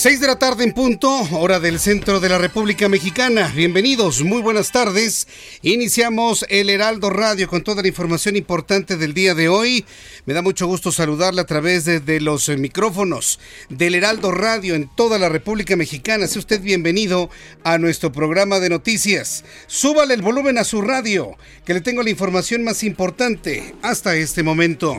Seis de la tarde en punto, hora del centro de la República Mexicana. Bienvenidos, muy buenas tardes. Iniciamos el Heraldo Radio con toda la información importante del día de hoy. Me da mucho gusto saludarle a través de, los eh, micrófonos del Heraldo Radio en toda la República Mexicana. Sea usted bienvenido a nuestro programa de noticias. Súbale el volumen a su radio, que le tengo la información más importante hasta este momento.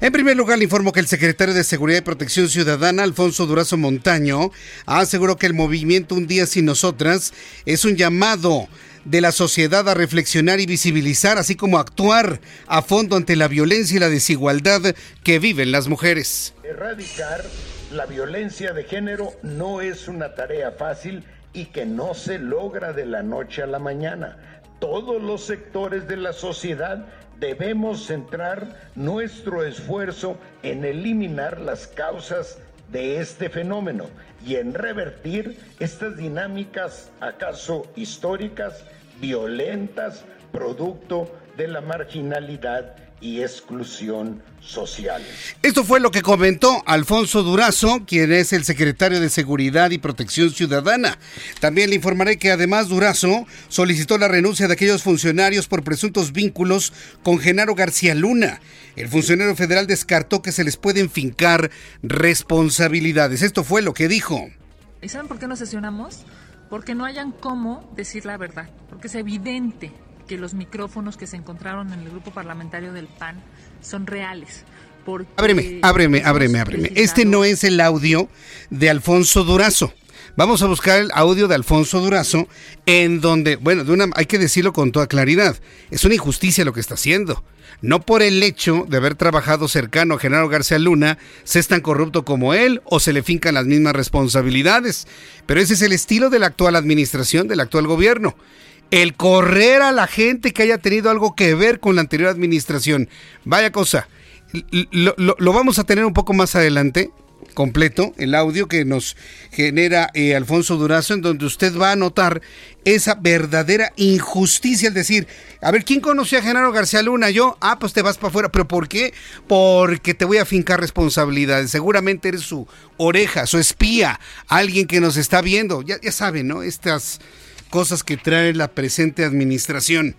En primer lugar, le informo que el secretario de Seguridad y Protección Ciudadana, Alfonso Durazo Montaño, aseguró que el movimiento Un Día Sin Nosotras es un llamado de la sociedad a reflexionar y visibilizar, así como actuar a fondo ante la violencia y la desigualdad que viven las mujeres. Erradicar la violencia de género no es una tarea fácil y que no se logra de la noche a la mañana. Todos los sectores de la sociedad debemos centrar nuestro esfuerzo en eliminar las causas de este fenómeno y en revertir estas dinámicas acaso históricas, violentas, producto de la marginalidad y exclusión social. Esto fue lo que comentó Alfonso Durazo, quien es el secretario de Seguridad y Protección Ciudadana. También le informaré que además Durazo solicitó la renuncia de aquellos funcionarios por presuntos vínculos con Genaro García Luna. El funcionario federal descartó que se les pueden fincar responsabilidades. Esto fue lo que dijo. ¿Y saben por qué nos sesionamos? Porque no hayan cómo decir la verdad, porque es evidente que los micrófonos que se encontraron en el grupo parlamentario del PAN son reales. Ábreme, ábreme, ábreme, ábreme. Este no es el audio de Alfonso Durazo. Vamos a buscar el audio de Alfonso Durazo, en donde, bueno, de una, hay que decirlo con toda claridad, es una injusticia lo que está haciendo. No por el hecho de haber trabajado cercano a Genaro García Luna, se es tan corrupto como él o se le fincan las mismas responsabilidades. Pero ese es el estilo de la actual administración, del actual gobierno el correr a la gente que haya tenido algo que ver con la anterior administración. Vaya cosa. Lo, vamos a tener un poco más adelante, completo, el audio que nos genera eh, Alfonso Durazo, en donde usted va a notar esa verdadera injusticia, es decir, a ver, ¿quién conocía a Genaro García Luna? Yo, ah, pues te vas para afuera, pero ¿por qué? Porque te voy a fincar responsabilidades, seguramente eres su oreja, su espía, alguien que nos está viendo, ya, ya saben, ¿no? Estas cosas que trae la presente administración.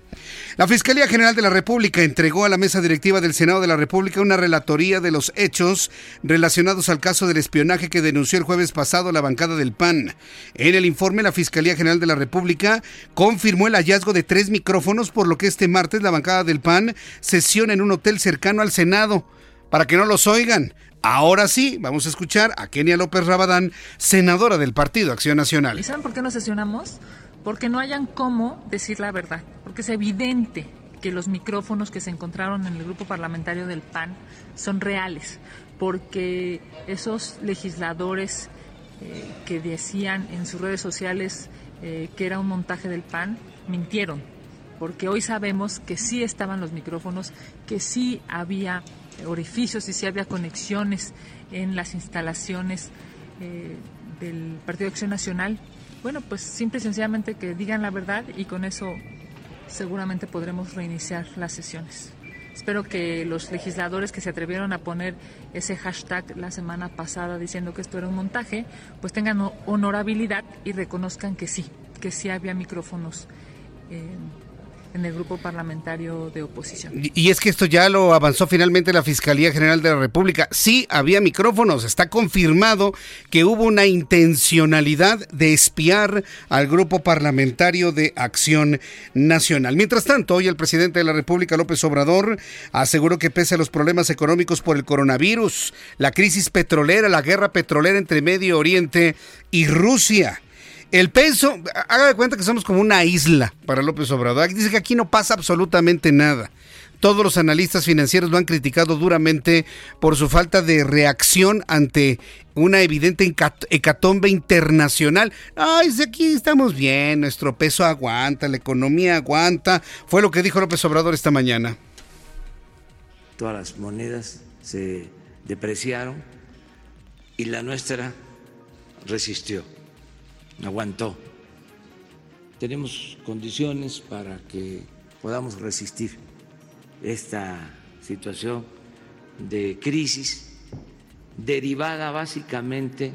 La Fiscalía General de la República entregó a la mesa directiva del Senado de la República una relatoría de los hechos relacionados al caso del espionaje que denunció el jueves pasado la bancada del PAN. En el informe, la Fiscalía General de la República confirmó el hallazgo de tres micrófonos, por lo que este martes la bancada del PAN sesiona en un hotel cercano al Senado. Para que no los oigan, Ahora sí, vamos a escuchar a Kenia López Rabadán, senadora del Partido Acción Nacional. ¿Y saben por qué nos sesionamos? Porque no hayan cómo decir la verdad, porque es evidente que los micrófonos que se encontraron en el grupo parlamentario del PAN son reales, porque esos legisladores eh, que decían en sus redes sociales eh, que era un montaje del PAN, mintieron, porque hoy sabemos que sí estaban los micrófonos, que sí había orificios y sí había conexiones en las instalaciones eh, del Partido de Acción Nacional bueno, pues simple y sencillamente que digan la verdad y con eso seguramente podremos reiniciar las sesiones. Espero que los legisladores que se atrevieron a poner ese hashtag la semana pasada diciendo que esto era un montaje, pues tengan honorabilidad y reconozcan que sí, que sí había micrófonos en el grupo parlamentario de oposición. Y es que esto ya lo avanzó finalmente la Fiscalía General de la República. Sí, había micrófonos, está confirmado que hubo una intencionalidad de espiar al grupo parlamentario de Acción Nacional. Mientras tanto, hoy el presidente de la República, López Obrador, aseguró que pese a los problemas económicos por el coronavirus, la crisis petrolera, la guerra petrolera entre Medio Oriente y Rusia, el peso, haga de cuenta que somos como una isla para López Obrador. Dice que aquí no pasa absolutamente nada. Todos los analistas financieros lo han criticado duramente por su falta de reacción ante una evidente hecatombe internacional. Ay, aquí estamos bien, nuestro peso aguanta, la economía aguanta. Fue lo que dijo López Obrador esta mañana. Todas las monedas se depreciaron y la nuestra resistió aguantó. Tenemos condiciones para que podamos resistir esta situación de crisis derivada básicamente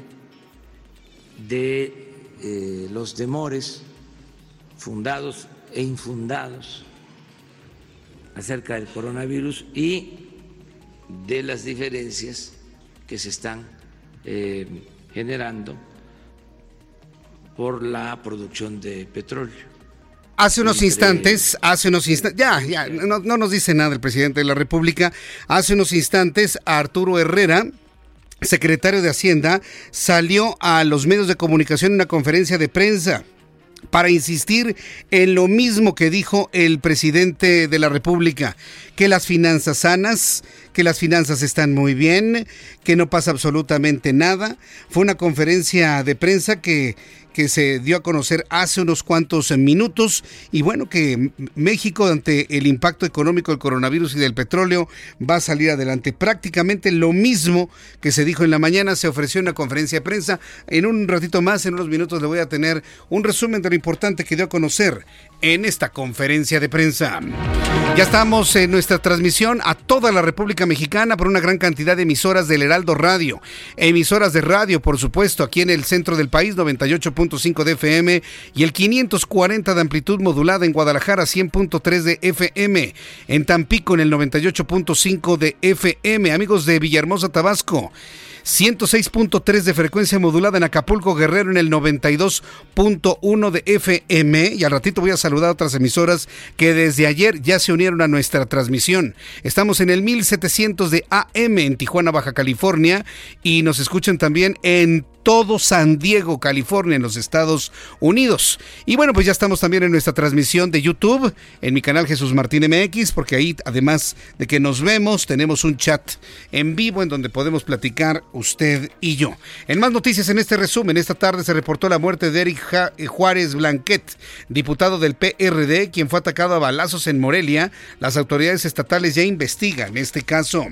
de eh, los temores fundados e infundados acerca del coronavirus y de las diferencias que se están eh, generando por la producción de petróleo. Hace unos instantes, hace unos instantes, ya, ya, no, no, nos dice nada el presidente de la República. Hace unos instantes, Arturo Herrera, secretario de Hacienda, salió a los medios de comunicación en una conferencia de prensa para insistir en lo mismo que dijo el presidente de la República, que las finanzas sanas, que las finanzas están muy bien, que no pasa absolutamente nada. Fue una conferencia de prensa que que se dio a conocer hace unos cuantos minutos y bueno que México ante el impacto económico del coronavirus y del petróleo va a salir adelante. Prácticamente lo mismo que se dijo en la mañana se ofreció en una conferencia de prensa. En un ratito más, en unos minutos le voy a tener un resumen de lo importante que dio a conocer en esta conferencia de prensa. Ya estamos en nuestra transmisión a toda la República Mexicana por una gran cantidad de emisoras del Heraldo Radio. Emisoras de radio, por supuesto, aquí en el centro del país, 98.5 de FM y el 540 de amplitud modulada en Guadalajara, 100.3 de FM. En Tampico, en el 98.5 de FM. Amigos de Villahermosa, Tabasco. 106.3 de frecuencia modulada en Acapulco Guerrero en el 92.1 de FM y al ratito voy a saludar a otras emisoras que desde ayer ya se unieron a nuestra transmisión. Estamos en el 1700 de AM en Tijuana, Baja California y nos escuchan también en todo San Diego, California, en los Estados Unidos. Y bueno, pues ya estamos también en nuestra transmisión de YouTube, en mi canal Jesús Martín MX, porque ahí, además de que nos vemos, tenemos un chat en vivo en donde podemos platicar usted y yo. En más noticias en este resumen, esta tarde se reportó la muerte de Eric eh, Juárez Blanquet, diputado del PRD, quien fue atacado a balazos en Morelia. Las autoridades estatales ya investigan este caso.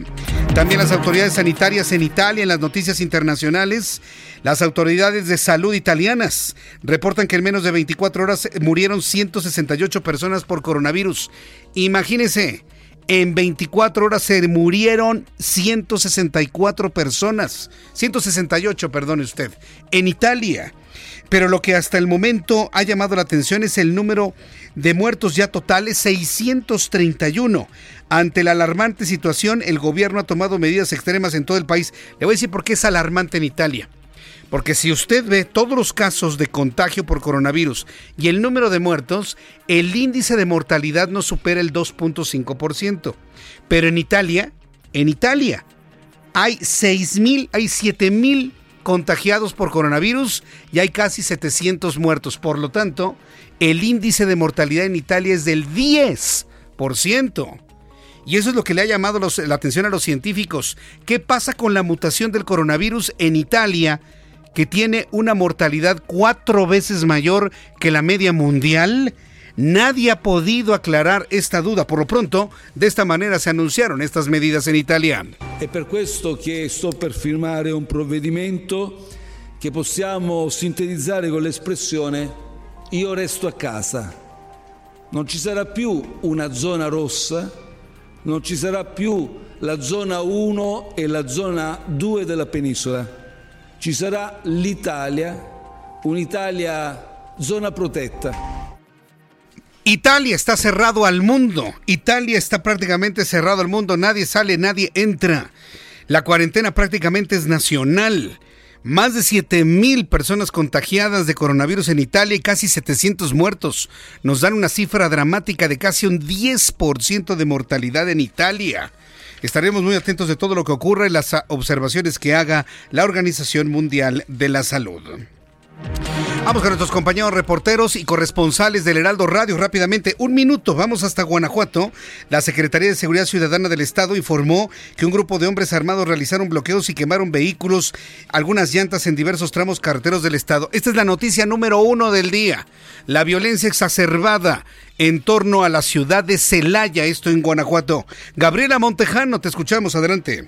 También las autoridades sanitarias en Italia, en las noticias internacionales, las autoridades de salud italianas reportan que en menos de 24 horas murieron 168 personas por coronavirus. Imagínense, en 24 horas se murieron 164 personas. 168, perdone usted. En Italia. Pero lo que hasta el momento ha llamado la atención es el número de muertos ya totales, 631. Ante la alarmante situación, el gobierno ha tomado medidas extremas en todo el país. Le voy a decir por qué es alarmante en Italia. Porque si usted ve todos los casos de contagio por coronavirus y el número de muertos, el índice de mortalidad no supera el 2.5%. Pero en Italia, en Italia, hay 6.000, hay 7.000 contagiados por coronavirus y hay casi 700 muertos. Por lo tanto, el índice de mortalidad en Italia es del 10%. Y eso es lo que le ha llamado la atención a los científicos. ¿Qué pasa con la mutación del coronavirus en Italia? Que tiene una mortalidad cuatro veces mayor que la media mundial? Nadie ha podido aclarar esta duda. Por lo pronto, de esta manera se anunciaron estas medidas en Italia. È per questo che sto per firmare un provvedimento che possiamo sintetizzare con l'espressione io resto a casa. Non ci sarà più una zona rossa, non ci sarà più la zona 1 e la zona 2 della penisola ci sarà l'Italia, un'Italia zona protetta. Italia está cerrado al mundo. Italia está prácticamente cerrado al mundo. Nadie sale, nadie entra. La cuarentena prácticamente es nacional. Más de 7 mil personas contagiadas de coronavirus en Italia y casi 700 muertos. Nos dan una cifra dramática de casi un 10% de mortalidad en Italia. Estaremos muy atentos de todo lo que ocurre en las observaciones que haga la Organización Mundial de la Salud. Vamos con nuestros compañeros reporteros y corresponsales del Heraldo Radio rápidamente. Un minuto, vamos hasta Guanajuato. La Secretaría de Seguridad Ciudadana del Estado informó que un grupo de hombres armados realizaron bloqueos y quemaron vehículos, algunas llantas en diversos tramos carreteros del Estado. Esta es la noticia número uno del día. La violencia exacerbada en torno a la ciudad de Celaya, esto en Guanajuato. Gabriela Montejano, te escuchamos, adelante.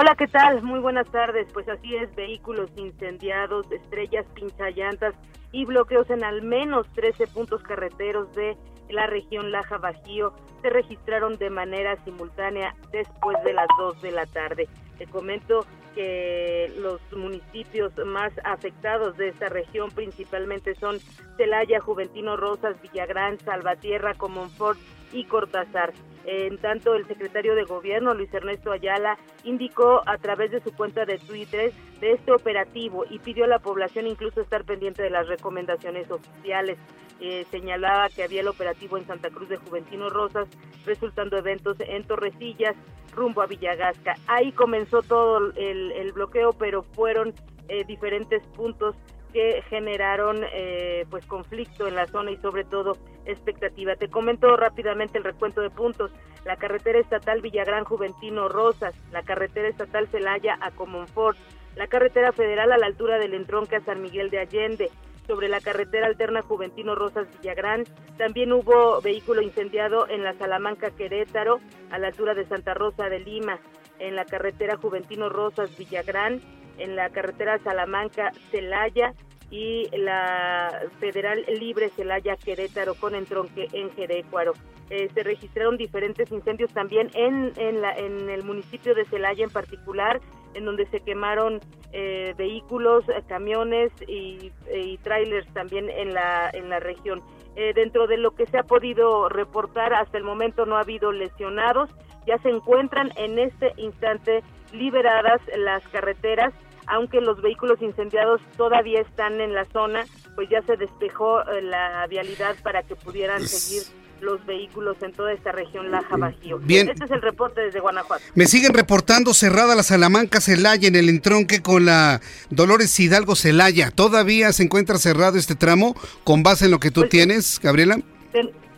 Hola, ¿qué tal? Muy buenas tardes. Pues así es, vehículos incendiados, estrellas pinzallantas y bloqueos en al menos 13 puntos carreteros de la región Laja Bajío se registraron de manera simultánea después de las 2 de la tarde. Te comento que los municipios más afectados de esta región principalmente son Celaya, Juventino Rosas, Villagrán, Salvatierra, Comonfort y Cortázar. En tanto, el secretario de Gobierno, Luis Ernesto Ayala, indicó a través de su cuenta de Twitter de este operativo y pidió a la población incluso estar pendiente de las recomendaciones oficiales. Eh, señalaba que había el operativo en Santa Cruz de Juventino Rosas, resultando eventos en Torrecillas, rumbo a Villagasca. Ahí comenzó todo el, bloqueo, pero fueron eh, diferentes puntos que generaron eh, pues conflicto en la zona y sobre todo expectativa. Te comento rápidamente el recuento de puntos. La carretera estatal Villagrán Juventino Rosas, la carretera estatal Celaya a Comonfort, la carretera federal a la altura del entronque a San Miguel de Allende, sobre la carretera alterna Juventino Rosas Villagrán. También hubo vehículo incendiado en la Salamanca Querétaro a la altura de Santa Rosa de Lima, en la carretera Juventino Rosas Villagrán en la carretera Salamanca Celaya y la Federal Libre Celaya Querétaro con entronque en Jerecuaro. Eh, se registraron diferentes incendios también en, en, la, en el municipio de Celaya en particular, en donde se quemaron eh, vehículos, camiones y, y trailers también en la, en la región. Eh, dentro de lo que se ha podido reportar hasta el momento no ha habido lesionados, ya se encuentran en este instante liberadas las carreteras aunque los vehículos incendiados todavía están en la zona, pues ya se despejó eh, la vialidad para que pudieran seguir los vehículos en toda esta región Laja Bajío. Bien. Este es el reporte desde Guanajuato. Me siguen reportando cerrada la Salamanca Celaya en el entronque con la Dolores Hidalgo Celaya. ¿Todavía se encuentra cerrado este tramo con base en lo que tú pues tienes, Gabriela?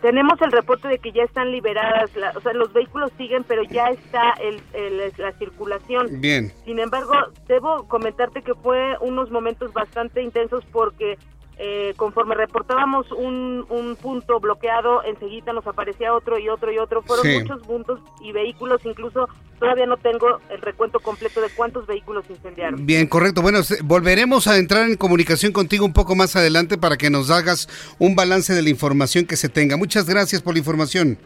Tenemos el reporte de que ya están liberadas, o sea, los vehículos siguen, pero ya está el, la circulación. Bien. Sin embargo, debo comentarte que fue unos momentos bastante intensos porque eh, conforme reportábamos un, un, punto bloqueado, enseguida nos aparecía otro y otro y otro. Fueron muchos puntos y vehículos, incluso todavía no tengo el recuento completo de cuántos vehículos incendiaron. Bien, correcto. Bueno, volveremos a entrar en comunicación contigo un poco más adelante para que nos hagas un balance de la información que se tenga. Muchas gracias por la información.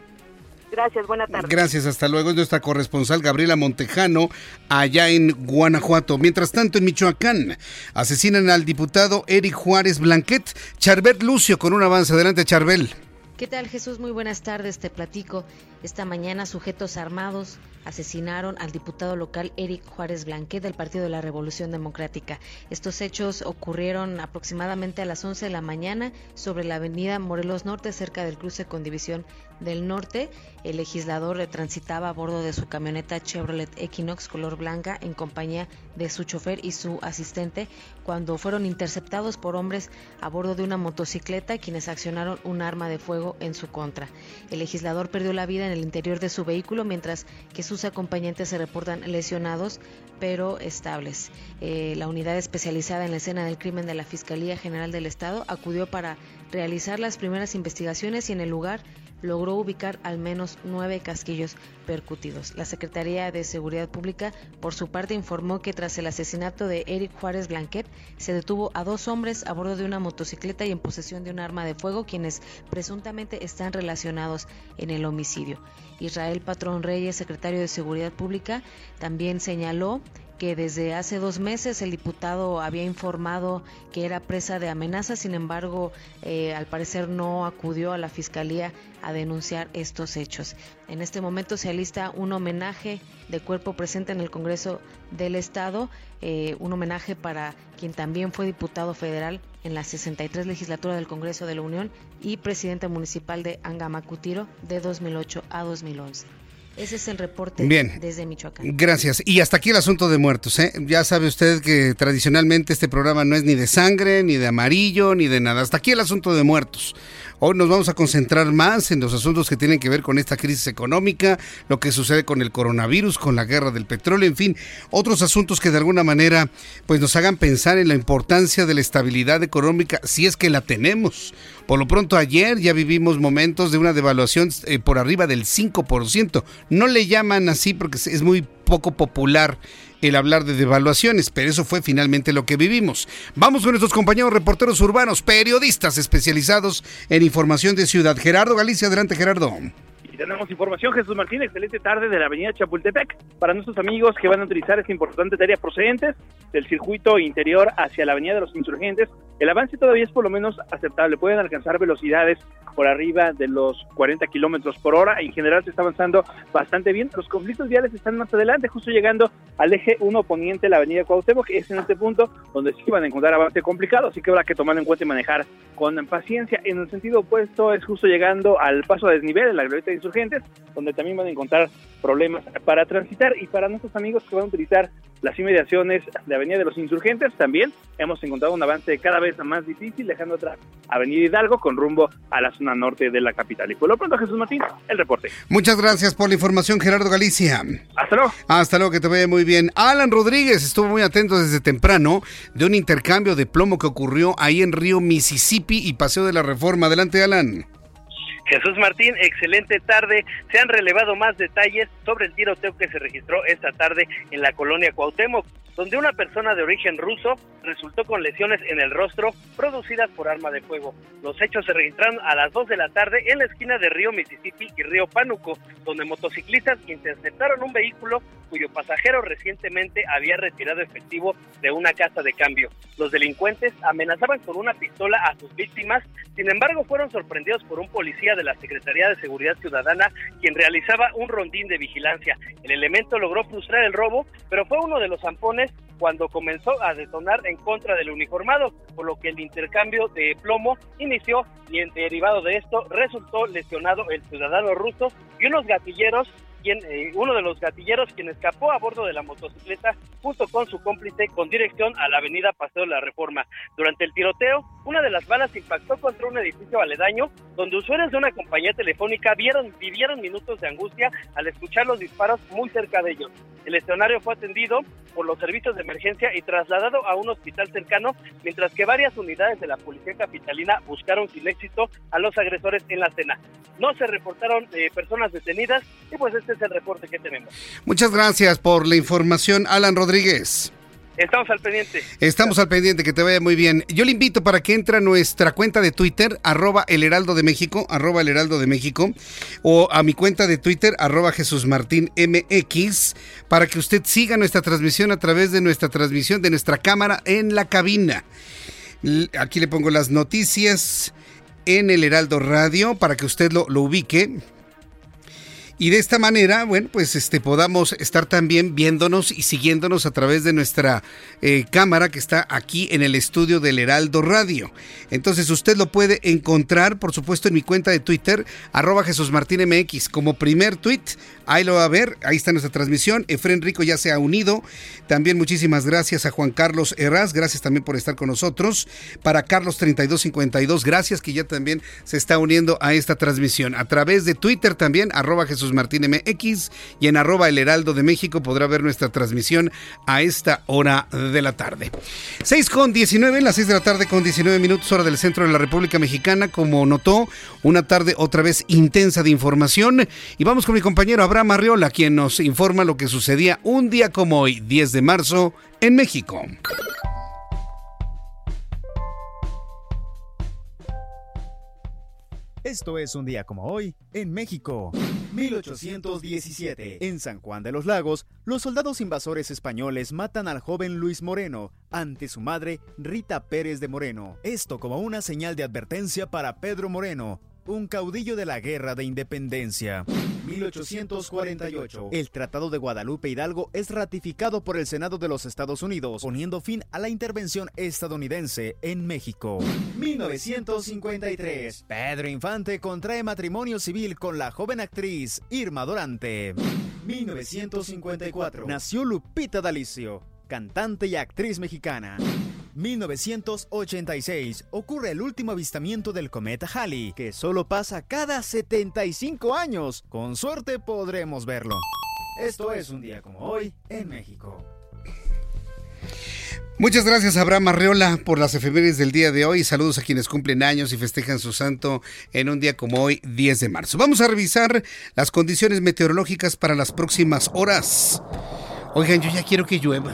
Gracias, buena tarde. Gracias, hasta luego. Es nuestra corresponsal Gabriela Montejano, allá en Guanajuato. Mientras tanto, en Michoacán, asesinan al diputado Eric Juárez Blanquet. Charbel Lucio con un avance. Adelante, Charbel. ¿Qué tal, Jesús? Muy buenas tardes. Te platico. Esta mañana, sujetos armados asesinaron al diputado local Eric Juárez Blanquet del Partido de la Revolución Democrática. Estos hechos ocurrieron aproximadamente a las 11 de la mañana sobre la avenida Morelos Norte, cerca del cruce con División del Norte. El legislador transitaba a bordo de su camioneta Chevrolet Equinox color blanca en compañía de su chofer y su asistente cuando fueron interceptados por hombres a bordo de una motocicleta quienes accionaron un arma de fuego en su contra. El legislador perdió la vida en el interior de su vehículo mientras que sus acompañantes se reportan lesionados pero estables. Eh, la unidad especializada en la escena del crimen de la Fiscalía General del Estado acudió para realizar las primeras investigaciones y en el lugar logró ubicar al menos nueve casquillos percutidos. La Secretaría de Seguridad Pública, por su parte, informó que tras el asesinato de Eric Juárez Blanquet, se detuvo a dos hombres a bordo de una motocicleta y en posesión de un arma de fuego, quienes presuntamente están relacionados en el homicidio. Israel Patrón Reyes, secretario de Seguridad Pública, también señaló que desde hace dos meses el diputado había informado que era presa de amenazas, sin embargo, eh, al parecer no acudió a la fiscalía a denunciar estos hechos. En este momento se alista un homenaje de cuerpo presente en el Congreso del Estado, eh, un homenaje para quien también fue diputado federal en la 63 legislatura del Congreso de la Unión y presidente municipal de Angamacutiro de 2008 a 2011. Ese es el reporte desde Michoacán. Gracias. Y hasta aquí el asunto de muertos. ¿eh? Ya sabe usted que tradicionalmente este programa no es ni de sangre, ni de amarillo, ni de nada. Hasta aquí el asunto de muertos. Hoy nos vamos a concentrar más en los asuntos que tienen que ver con esta crisis económica, lo que sucede con el coronavirus, con la guerra del petróleo, en fin, otros asuntos que de alguna manera pues nos hagan pensar en la importancia de la estabilidad económica si es que la tenemos. Por lo pronto ayer ya vivimos momentos de una devaluación eh, por arriba del 5%. No le llaman así porque es muy poco popular el hablar de devaluaciones, pero eso fue finalmente lo que vivimos. Vamos con nuestros compañeros reporteros urbanos, periodistas especializados en información de ciudad. Gerardo Galicia, adelante Gerardo. Y tenemos información, Jesús Martín, excelente tarde de la avenida Chapultepec. Para nuestros amigos que van a utilizar esta importante área procedentes del circuito interior hacia la avenida de los insurgentes, el avance todavía es por lo menos aceptable. Pueden alcanzar velocidades por arriba de los 40 kilómetros por hora. En general se está avanzando bastante bien. Los conflictos viales están más adelante, justo llegando al eje 1 poniente, la avenida Cuauhtémoc, que es en este punto donde sí van a encontrar avance complicado, así que habrá que tomar en cuenta y manejar con paciencia. En el sentido opuesto es justo llegando al paso a desnivel en la glorieta de insurgentes, donde también van a encontrar problemas para transitar y para nuestros amigos que van a utilizar las inmediaciones de Avenida de los Insurgentes también hemos encontrado un avance cada vez más difícil, dejando atrás Avenida Hidalgo con rumbo a la zona norte de la capital. Y por lo pronto, Jesús Martín, el reporte. Muchas gracias por la información, Gerardo Galicia. Hasta luego. Hasta luego, que te vaya muy bien. Alan Rodríguez estuvo muy atento desde temprano de un intercambio de plomo que ocurrió ahí en Río Mississippi y Paseo de la Reforma. Adelante, Alan. Jesús Martín, excelente tarde. Se han relevado más detalles sobre el tiroteo que se registró esta tarde en la colonia Cuauhtémoc donde una persona de origen ruso resultó con lesiones en el rostro producidas por arma de fuego. Los hechos se registraron a las 2 de la tarde en la esquina de Río Mississippi y Río Pánuco, donde motociclistas interceptaron un vehículo cuyo pasajero recientemente había retirado efectivo de una casa de cambio. Los delincuentes amenazaban con una pistola a sus víctimas, sin embargo fueron sorprendidos por un policía de la Secretaría de Seguridad Ciudadana quien realizaba un rondín de vigilancia. El elemento logró frustrar el robo, pero fue uno de los zampones cuando comenzó a detonar en contra del uniformado, por lo que el intercambio de plomo inició y en derivado de esto resultó lesionado el ciudadano ruso y unos gatilleros eh, uno de los gatilleros quien escapó a bordo de la motocicleta junto con su cómplice con dirección a la avenida Paseo de la Reforma. Durante el tiroteo, una de las balas impactó contra un edificio aledaño donde usuarios de una compañía telefónica vieron, vivieron minutos de angustia al escuchar los disparos muy cerca de ellos. El escenario fue atendido por los servicios de emergencia y trasladado a un hospital cercano, mientras que varias unidades de la policía capitalina buscaron sin éxito a los agresores en la escena. No se reportaron eh, personas detenidas y pues este es el reporte que tenemos. Muchas gracias por la información, Alan Rodríguez. Estamos al pendiente. Estamos al pendiente, que te vaya muy bien. Yo le invito para que entre a nuestra cuenta de Twitter, arroba el heraldo de México, arroba el heraldo de México, o a mi cuenta de Twitter, arroba Jesús Martín MX, para que usted siga nuestra transmisión a través de nuestra transmisión de nuestra cámara en la cabina. Aquí le pongo las noticias en el Heraldo Radio para que usted lo, lo ubique y de esta manera, bueno, pues este podamos estar también viéndonos y siguiéndonos a través de nuestra eh, cámara que está aquí en el estudio del Heraldo Radio. Entonces usted lo puede encontrar, por supuesto, en mi cuenta de Twitter, arroba Jesús Martín como primer tweet. Ahí lo va a ver, ahí está nuestra transmisión. Efren Rico ya se ha unido. También muchísimas gracias a Juan Carlos Herraz, gracias también por estar con nosotros. Para Carlos 3252, gracias que ya también se está uniendo a esta transmisión. A través de Twitter también, arroba Jesús Martín MX y en arroba el heraldo de México podrá ver nuestra transmisión a esta hora de la tarde. 6 con 19, las 6 de la tarde con 19 minutos hora del centro de la República Mexicana, como notó, una tarde otra vez intensa de información y vamos con mi compañero Abraham Arriola, quien nos informa lo que sucedía un día como hoy, 10 de marzo, en México. Esto es un día como hoy en México. 1817. En San Juan de los Lagos, los soldados invasores españoles matan al joven Luis Moreno ante su madre Rita Pérez de Moreno. Esto como una señal de advertencia para Pedro Moreno, un caudillo de la Guerra de Independencia. 1848. El Tratado de Guadalupe Hidalgo es ratificado por el Senado de los Estados Unidos, poniendo fin a la intervención estadounidense en México. 1953. Pedro Infante contrae matrimonio civil con la joven actriz Irma Dorante. 1954. Nació Lupita D'Alicio, cantante y actriz mexicana. 1986 ocurre el último avistamiento del cometa Halley, que solo pasa cada 75 años. Con suerte podremos verlo. Esto es un día como hoy en México. Muchas gracias Abraham Arreola por las efemérides del día de hoy. Saludos a quienes cumplen años y festejan su santo en un día como hoy, 10 de marzo. Vamos a revisar las condiciones meteorológicas para las próximas horas. Oigan, yo ya quiero que llueva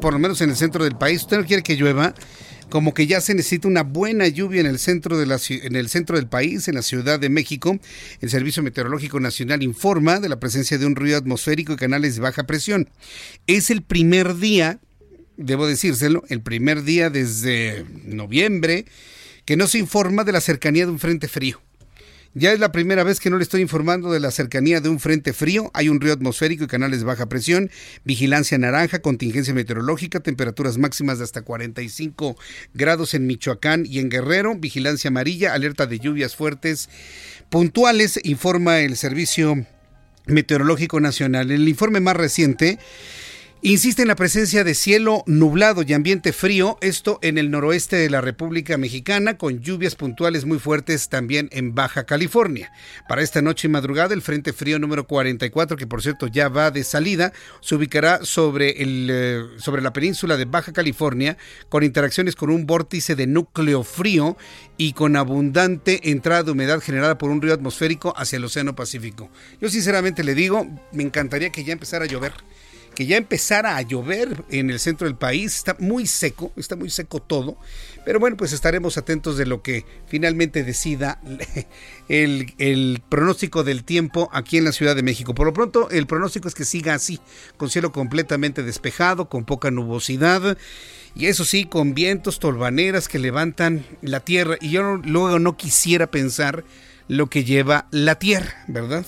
por lo menos en el centro del país, usted no quiere que llueva, como que ya se necesita una buena lluvia en el centro de la, en el centro del país, en la Ciudad de México. El Servicio Meteorológico Nacional informa de la presencia de un ruido atmosférico y canales de baja presión. Es el primer día, debo decírselo, el primer día desde noviembre que no se informa de la cercanía de un frente frío. Ya es la primera vez que no le estoy informando de la cercanía de un frente frío. Hay un río atmosférico y canales de baja presión, vigilancia naranja, contingencia meteorológica, temperaturas máximas de hasta 45 grados en Michoacán y en Guerrero, vigilancia amarilla, alerta de lluvias fuertes puntuales, informa el Servicio Meteorológico Nacional. En el informe más reciente, Insiste en la presencia de cielo nublado y ambiente frío, esto en el noroeste de la República Mexicana, con lluvias puntuales muy fuertes también en Baja California. Para esta noche y madrugada, el Frente Frío número 44, que por cierto ya va de salida, se ubicará sobre, el, eh, sobre la península de Baja California, con interacciones con un vórtice de núcleo frío y con abundante entrada de humedad generada por un río atmosférico hacia el Océano Pacífico. Yo sinceramente le digo, me encantaría que ya empezara a llover que ya empezara a llover en el centro del país. Está muy seco, está muy seco todo. Pero bueno, pues estaremos atentos de lo que finalmente decida el, el, pronóstico del tiempo aquí en la Ciudad de México. Por lo pronto, el pronóstico es que siga así, con cielo completamente despejado, con poca nubosidad. Y eso sí, con vientos, tolvaneras que levantan la tierra. Y yo luego no quisiera pensar lo que lleva la tierra, ¿verdad?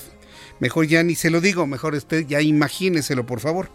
Mejor ya ni se lo digo, mejor usted ya imagíneselo, por favor.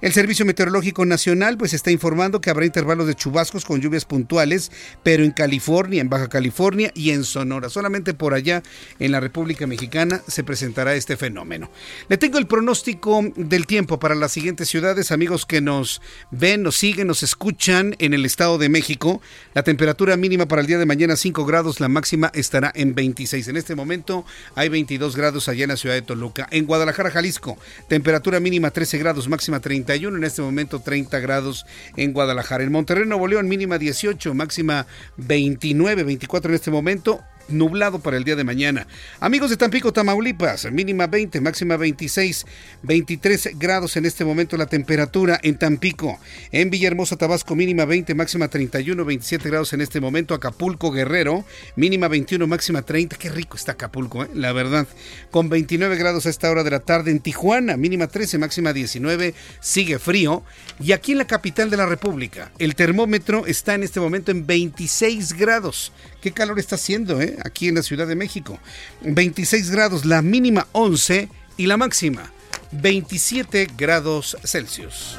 El Servicio Meteorológico Nacional pues está informando que habrá intervalos de chubascos con lluvias puntuales, pero en California, en Baja California y en Sonora. Solamente por allá en la República Mexicana se presentará este fenómeno. Le tengo el pronóstico del tiempo para las siguientes ciudades, amigos que nos ven, nos siguen, nos escuchan en el Estado de México. La temperatura mínima para el día de mañana 5 grados, la máxima estará en 26. En este momento hay 22 grados allá en la ciudad de Toluca. En Guadalajara, Jalisco, temperatura mínima 13 grados, máxima 30 en este momento 30 grados en Guadalajara. En Monterrey, Nuevo León, mínima 18, máxima 29, 24 en este momento nublado para el día de mañana. Amigos de Tampico, Tamaulipas, mínima 20, máxima 26, 23 grados en este momento la temperatura en Tampico. En Villahermosa, Tabasco, mínima 20, máxima 31, 27 grados en este momento. Acapulco, Guerrero, mínima 21, máxima 30. Qué rico está Acapulco, ¿eh? la verdad. Con 29 grados a esta hora de la tarde en Tijuana, mínima 13, máxima 19. Sigue frío. Y aquí en la capital de la República, el termómetro está en este momento en 26 grados. Qué calor está haciendo, ¿eh? Aquí en la Ciudad de México. 26 grados, la mínima 11 y la máxima 27 grados Celsius.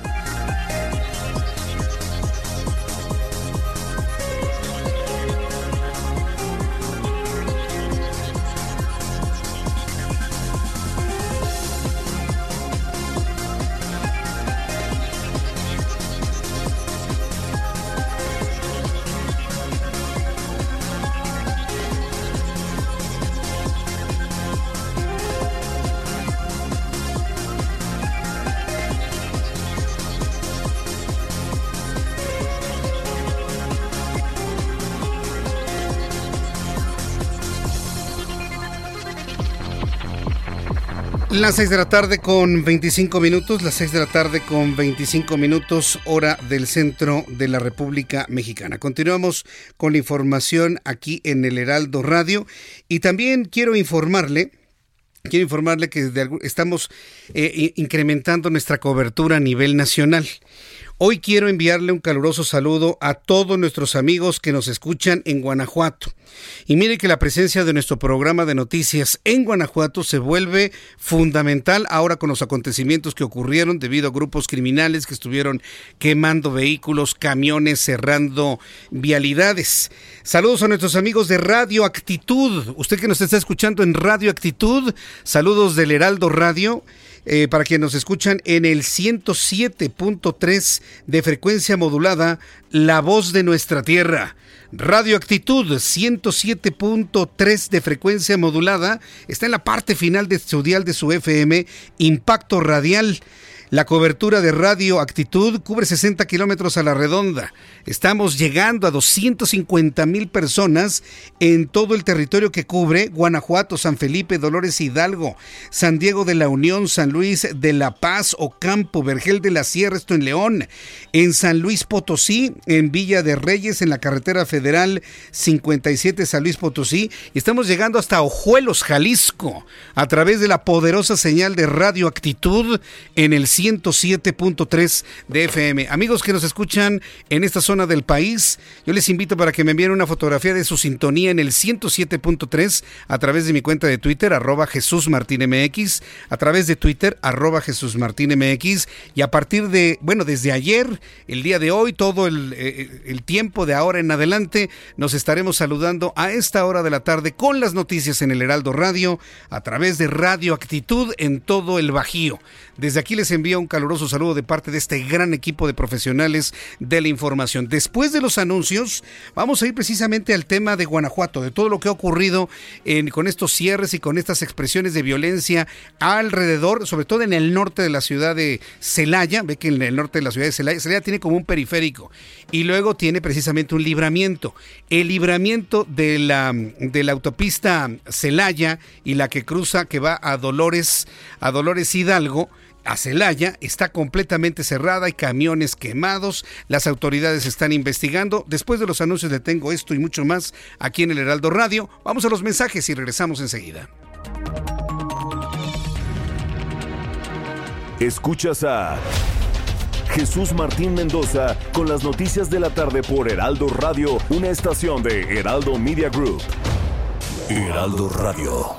Las 6 de la tarde con 25 minutos, las 6 de la tarde con 25 minutos, hora del centro de la República Mexicana. Continuamos con la información aquí en el Heraldo Radio y también quiero informarle Quiero informarle que estamos eh, incrementando nuestra cobertura a nivel nacional. Hoy quiero enviarle un caluroso saludo a todos nuestros amigos que nos escuchan en Guanajuato. Y mire que la presencia de nuestro programa de noticias en Guanajuato se vuelve fundamental ahora con los acontecimientos que ocurrieron debido a grupos criminales que estuvieron quemando vehículos, camiones, cerrando vialidades. Saludos a nuestros amigos de Radio Actitud. Usted que nos está escuchando en Radio Actitud, saludos del Heraldo Radio. Eh, para quienes nos escuchan en el 107.3 de frecuencia modulada, La Voz de Nuestra Tierra. Radio Actitud 107.3 de frecuencia modulada está en la parte final de su dial de su FM, Impacto Radial. La cobertura de Radio Actitud cubre 60 kilómetros a la redonda. Estamos llegando a 250 mil personas en todo el territorio que cubre Guanajuato, San Felipe, Dolores Hidalgo, San Diego de la Unión, San Luis de la Paz, Ocampo, Vergel de la Sierra, esto en León, en San Luis Potosí, en Villa de Reyes, en la carretera federal 57 San Luis Potosí. Estamos llegando hasta Ojuelos, Jalisco, a través de la poderosa señal de Radio Actitud en el 107.3 de FM. Amigos que nos escuchan en esta zona del país, yo les invito para que me envíen una fotografía de su sintonía en el 107.3 a través de mi cuenta de Twitter, arroba Jesús MX, a través de Twitter, arroba Jesús MX, y a partir de, bueno, desde ayer, el día de hoy, todo el, eh, el tiempo de ahora en adelante, nos estaremos saludando a esta hora de la tarde con las noticias en el Heraldo Radio, a través de Radio Actitud en todo el Bajío. Desde aquí les envío un caluroso saludo de parte de este gran equipo de profesionales de la información. Después de los anuncios, vamos a ir precisamente al tema de Guanajuato, de todo lo que ha ocurrido con estos cierres y con estas expresiones de violencia alrededor, sobre todo en el norte de la ciudad de Celaya. Ve que en el norte de la ciudad de Celaya, Celaya tiene como un periférico y luego tiene precisamente un libramiento. El libramiento de la, de la autopista Celaya y la que cruza, que va a Dolores, a Dolores Hidalgo, a Celaya está completamente cerrada, hay camiones quemados, las autoridades están investigando. Después de los anuncios de Tengo esto y mucho más aquí en el Heraldo Radio, vamos a los mensajes y regresamos enseguida. Escuchas a Jesús Martín Mendoza con las noticias de la tarde por Heraldo Radio, una estación de Heraldo Media Group. Heraldo Radio.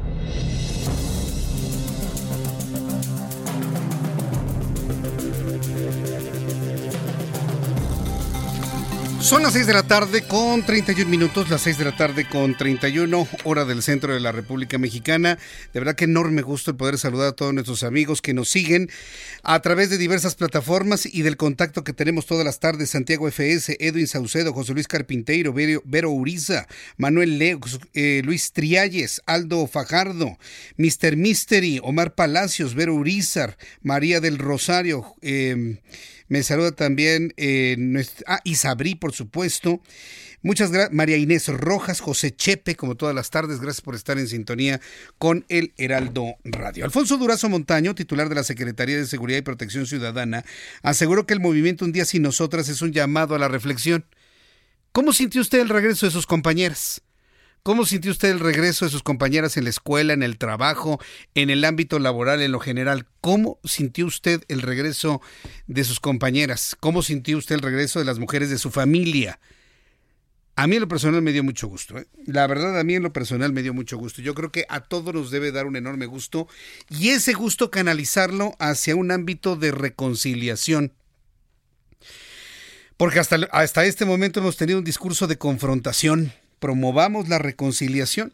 Son las 6 de la tarde con 31 minutos, las 6 de la tarde con 31, hora del centro de la República Mexicana. De verdad que enorme gusto el poder saludar a todos nuestros amigos que nos siguen a través de diversas plataformas y del contacto que tenemos todas las tardes. Santiago FS, Edwin Saucedo, José Luis Carpinteiro, Vero, Uriza, Manuel Leo, eh, Luis Trialles, Aldo Fajardo, Mr. Mystery, Omar Palacios, Vero Urizar, María del Rosario, eh, me saluda también eh, ah, Isabrí, por supuesto. Muchas gracias, María Inés Rojas, José Chepe, como todas las tardes, gracias por estar en sintonía con el Heraldo Radio. Alfonso Durazo Montaño, titular de la Secretaría de Seguridad y Protección Ciudadana, aseguró que el movimiento Un Día Sin Nosotras es un llamado a la reflexión. ¿Cómo sintió usted el regreso de sus compañeras? ¿Cómo sintió usted el regreso de sus compañeras en la escuela, en el trabajo, en el ámbito laboral, en lo general? ¿Cómo sintió usted el regreso de sus compañeras? ¿Cómo sintió usted el regreso de las mujeres de su familia? A mí en lo personal me dio mucho gusto. ¿eh? La verdad, a mí en lo personal me dio mucho gusto. Yo creo que a todos nos debe dar un enorme gusto y ese gusto canalizarlo hacia un ámbito de reconciliación. Porque hasta, hasta este momento hemos tenido un discurso de confrontación promovamos la reconciliación.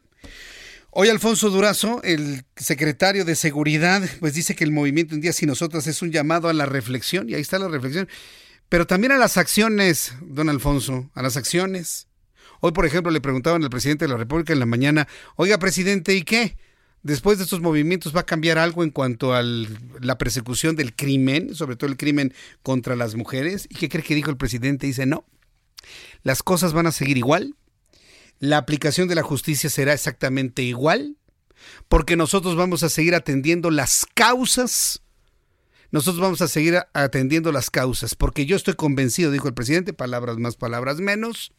Hoy Alfonso Durazo, el secretario de Seguridad, pues dice que el movimiento Un día sin nosotras es un llamado a la reflexión, y ahí está la reflexión, pero también a las acciones, don Alfonso, a las acciones. Hoy, por ejemplo, le preguntaban al presidente de la República en la mañana, oiga, presidente, ¿y qué? Después de estos movimientos va a cambiar algo en cuanto a la persecución del crimen, sobre todo el crimen contra las mujeres. ¿Y qué cree que dijo el presidente? Dice, no, las cosas van a seguir igual, la aplicación de la justicia será exactamente igual, porque nosotros vamos a seguir atendiendo las causas. Nosotros vamos a seguir atendiendo las causas, porque yo estoy convencido, dijo el presidente, palabras más, palabras menos,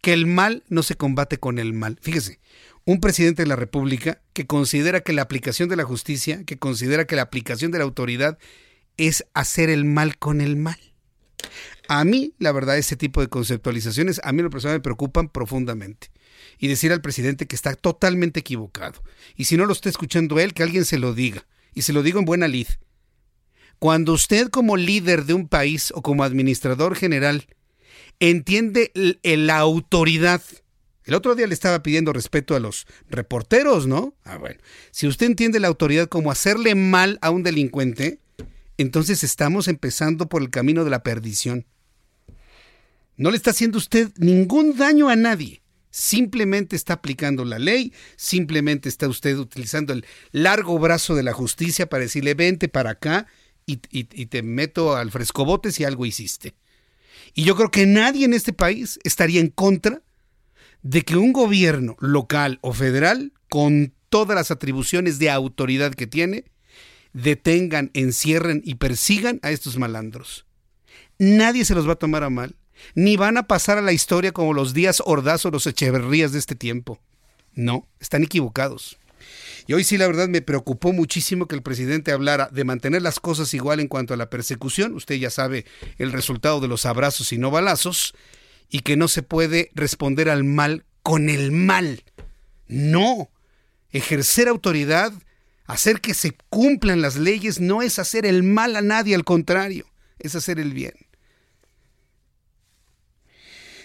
que el mal no se combate con el mal. Fíjese, un presidente de la República que considera que la aplicación de la justicia, que considera que la aplicación de la autoridad es hacer el mal con el mal. A mí, la verdad, ese tipo de conceptualizaciones a mí lo personal me preocupan profundamente. Y decir al presidente que está totalmente equivocado. Y si no lo está escuchando él, que alguien se lo diga. Y se lo digo en buena lid. Cuando usted como líder de un país o como administrador general entiende la autoridad, el otro día le estaba pidiendo respeto a los reporteros, ¿no? Ah, bueno. Si usted entiende la autoridad como hacerle mal a un delincuente, entonces estamos empezando por el camino de la perdición. No le está haciendo usted ningún daño a nadie. Simplemente está aplicando la ley, simplemente está usted utilizando el largo brazo de la justicia para decirle vente para acá y, te meto al frescobote si algo hiciste. Y yo creo que nadie en este país estaría en contra de que un gobierno local o federal, con todas las atribuciones de autoridad que tiene, detengan, encierren y persigan a estos malandros. Nadie se los va a tomar a mal, ni van a pasar a la historia como los días Ordaz o los Echeverrías de este tiempo. No, están equivocados. Y hoy sí, la verdad, me preocupó muchísimo que el presidente hablara de mantener las cosas igual en cuanto a la persecución. Usted ya sabe el resultado de los abrazos y no balazos. Y que no se puede responder al mal con el mal. No. Ejercer autoridad Hacer que se cumplan las leyes no es hacer el mal a nadie, al contrario, es hacer el bien.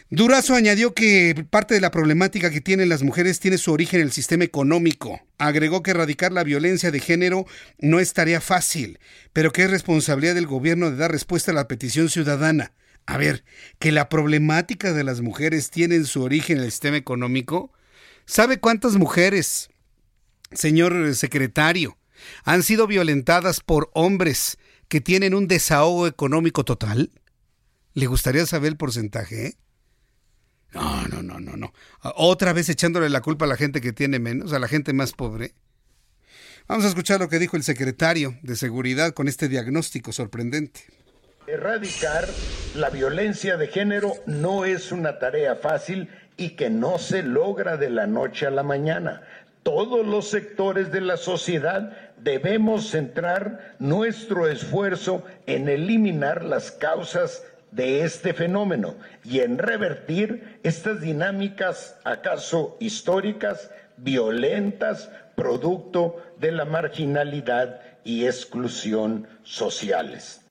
Durazo añadió que parte de la problemática que tienen las mujeres tiene su origen en el sistema económico. Agregó que erradicar la violencia de género no es tarea fácil, pero que es responsabilidad del gobierno de dar respuesta a la petición ciudadana. A ver, que la problemática de las mujeres tiene su origen en el sistema económico. ¿Sabe cuántas mujeres señor secretario, han sido violentadas por hombres que tienen un desahogo económico total? ¿Le gustaría saber el porcentaje? No, no, no, no, no. Otra vez echándole la culpa a la gente que tiene menos, a la gente más pobre. Vamos a escuchar lo que dijo el secretario de Seguridad con este diagnóstico sorprendente. Erradicar la violencia de género no es una tarea fácil y que no se logra de la noche a la mañana todos los sectores de la sociedad debemos centrar nuestro esfuerzo en eliminar las causas de este fenómeno y en revertir estas dinámicas acaso históricas, violentas, producto de la marginalidad y exclusión sociales.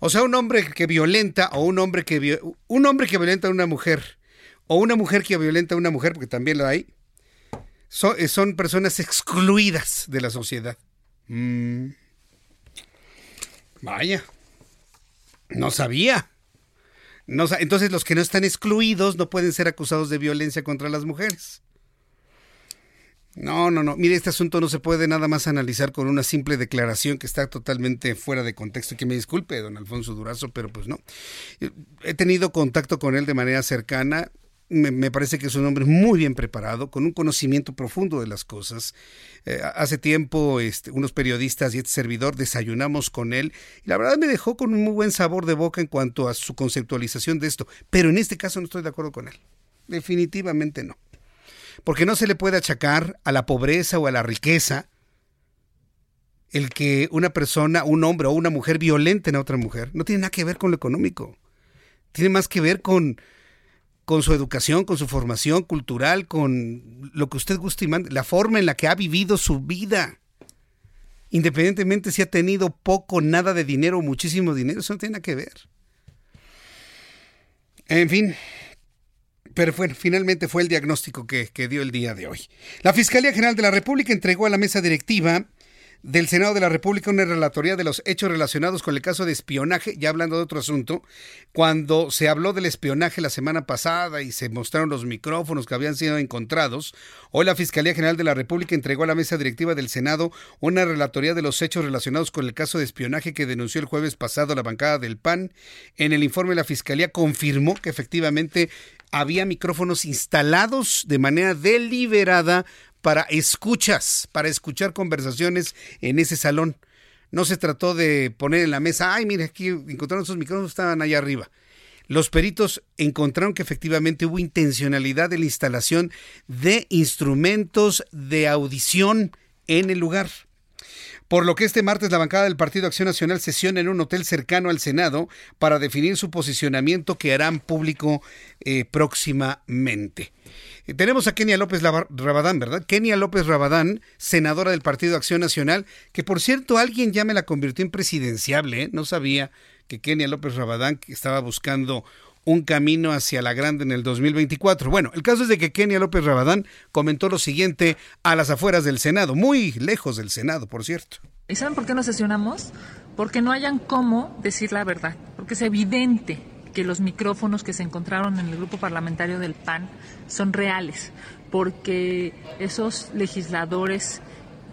O sea, un hombre que violenta o un hombre que un hombre que violenta a una mujer o una mujer que violenta a una mujer porque también lo hay eh, son, personas excluidas de la sociedad. Mm. Vaya, no sabía. Entonces los que no están excluidos no pueden ser acusados de violencia contra las mujeres. No, no, no. Mire, este asunto no se puede nada más analizar con una simple declaración que está totalmente fuera de contexto. Que me disculpe, don Alfonso Durazo, pero pues no. He tenido contacto con él de manera cercana me, parece que es un hombre muy bien preparado, con un conocimiento profundo de las cosas. Eh, hace tiempo este, unos periodistas y este servidor desayunamos con él y la verdad me dejó con un muy buen sabor de boca en cuanto a su conceptualización de esto, pero en este caso no estoy de acuerdo con él. Definitivamente no. Porque no se le puede achacar a la pobreza o a la riqueza el que una persona, un hombre o una mujer violenten a otra mujer. No tiene nada que ver con lo económico. Tiene más que ver con con su educación, con su formación cultural, con lo que usted guste y mande, la forma en la que ha vivido su vida. Independientemente si ha tenido poco, nada de dinero o muchísimo dinero, eso no tiene nada que ver. En fin, pero bueno, finalmente fue el diagnóstico que, que, dio el día de hoy. La Fiscalía General de la República entregó a la mesa directiva del Senado de la República una relatoría de los hechos relacionados con el caso de espionaje, ya hablando de otro asunto, cuando se habló del espionaje la semana pasada y se mostraron los micrófonos que habían sido encontrados, hoy la Fiscalía General de la República entregó a la mesa directiva del Senado una relatoría de los hechos relacionados con el caso de espionaje que denunció el jueves pasado la bancada del PAN. En el informe la Fiscalía confirmó que efectivamente había micrófonos instalados de manera deliberada para escuchas, para escuchar conversaciones en ese salón. No se trató de poner en la mesa, ay, mire, aquí encontraron esos micrófonos, estaban allá arriba. Los peritos encontraron que efectivamente hubo intencionalidad de la instalación de instrumentos de audición en el lugar. Por lo que este martes la bancada del Partido Acción Nacional sesiona en un hotel cercano al Senado para definir su posicionamiento que harán público eh, próximamente. Tenemos a Kenia López Rabadán, ¿verdad? Kenia López Rabadán, senadora del Partido Acción Nacional, que por cierto alguien ya me la convirtió en presidenciable, ¿eh? No sabía que Kenia López Rabadán estaba buscando un camino hacia la grande en el 2024. Bueno, el caso es de que Kenia López Rabadán comentó lo siguiente a las afueras del Senado, muy lejos del Senado, por cierto. ¿Y saben por qué nos sesionamos? Porque no hayan cómo decir la verdad, porque es evidente que los micrófonos que se encontraron en el grupo parlamentario del PAN son reales, porque esos legisladores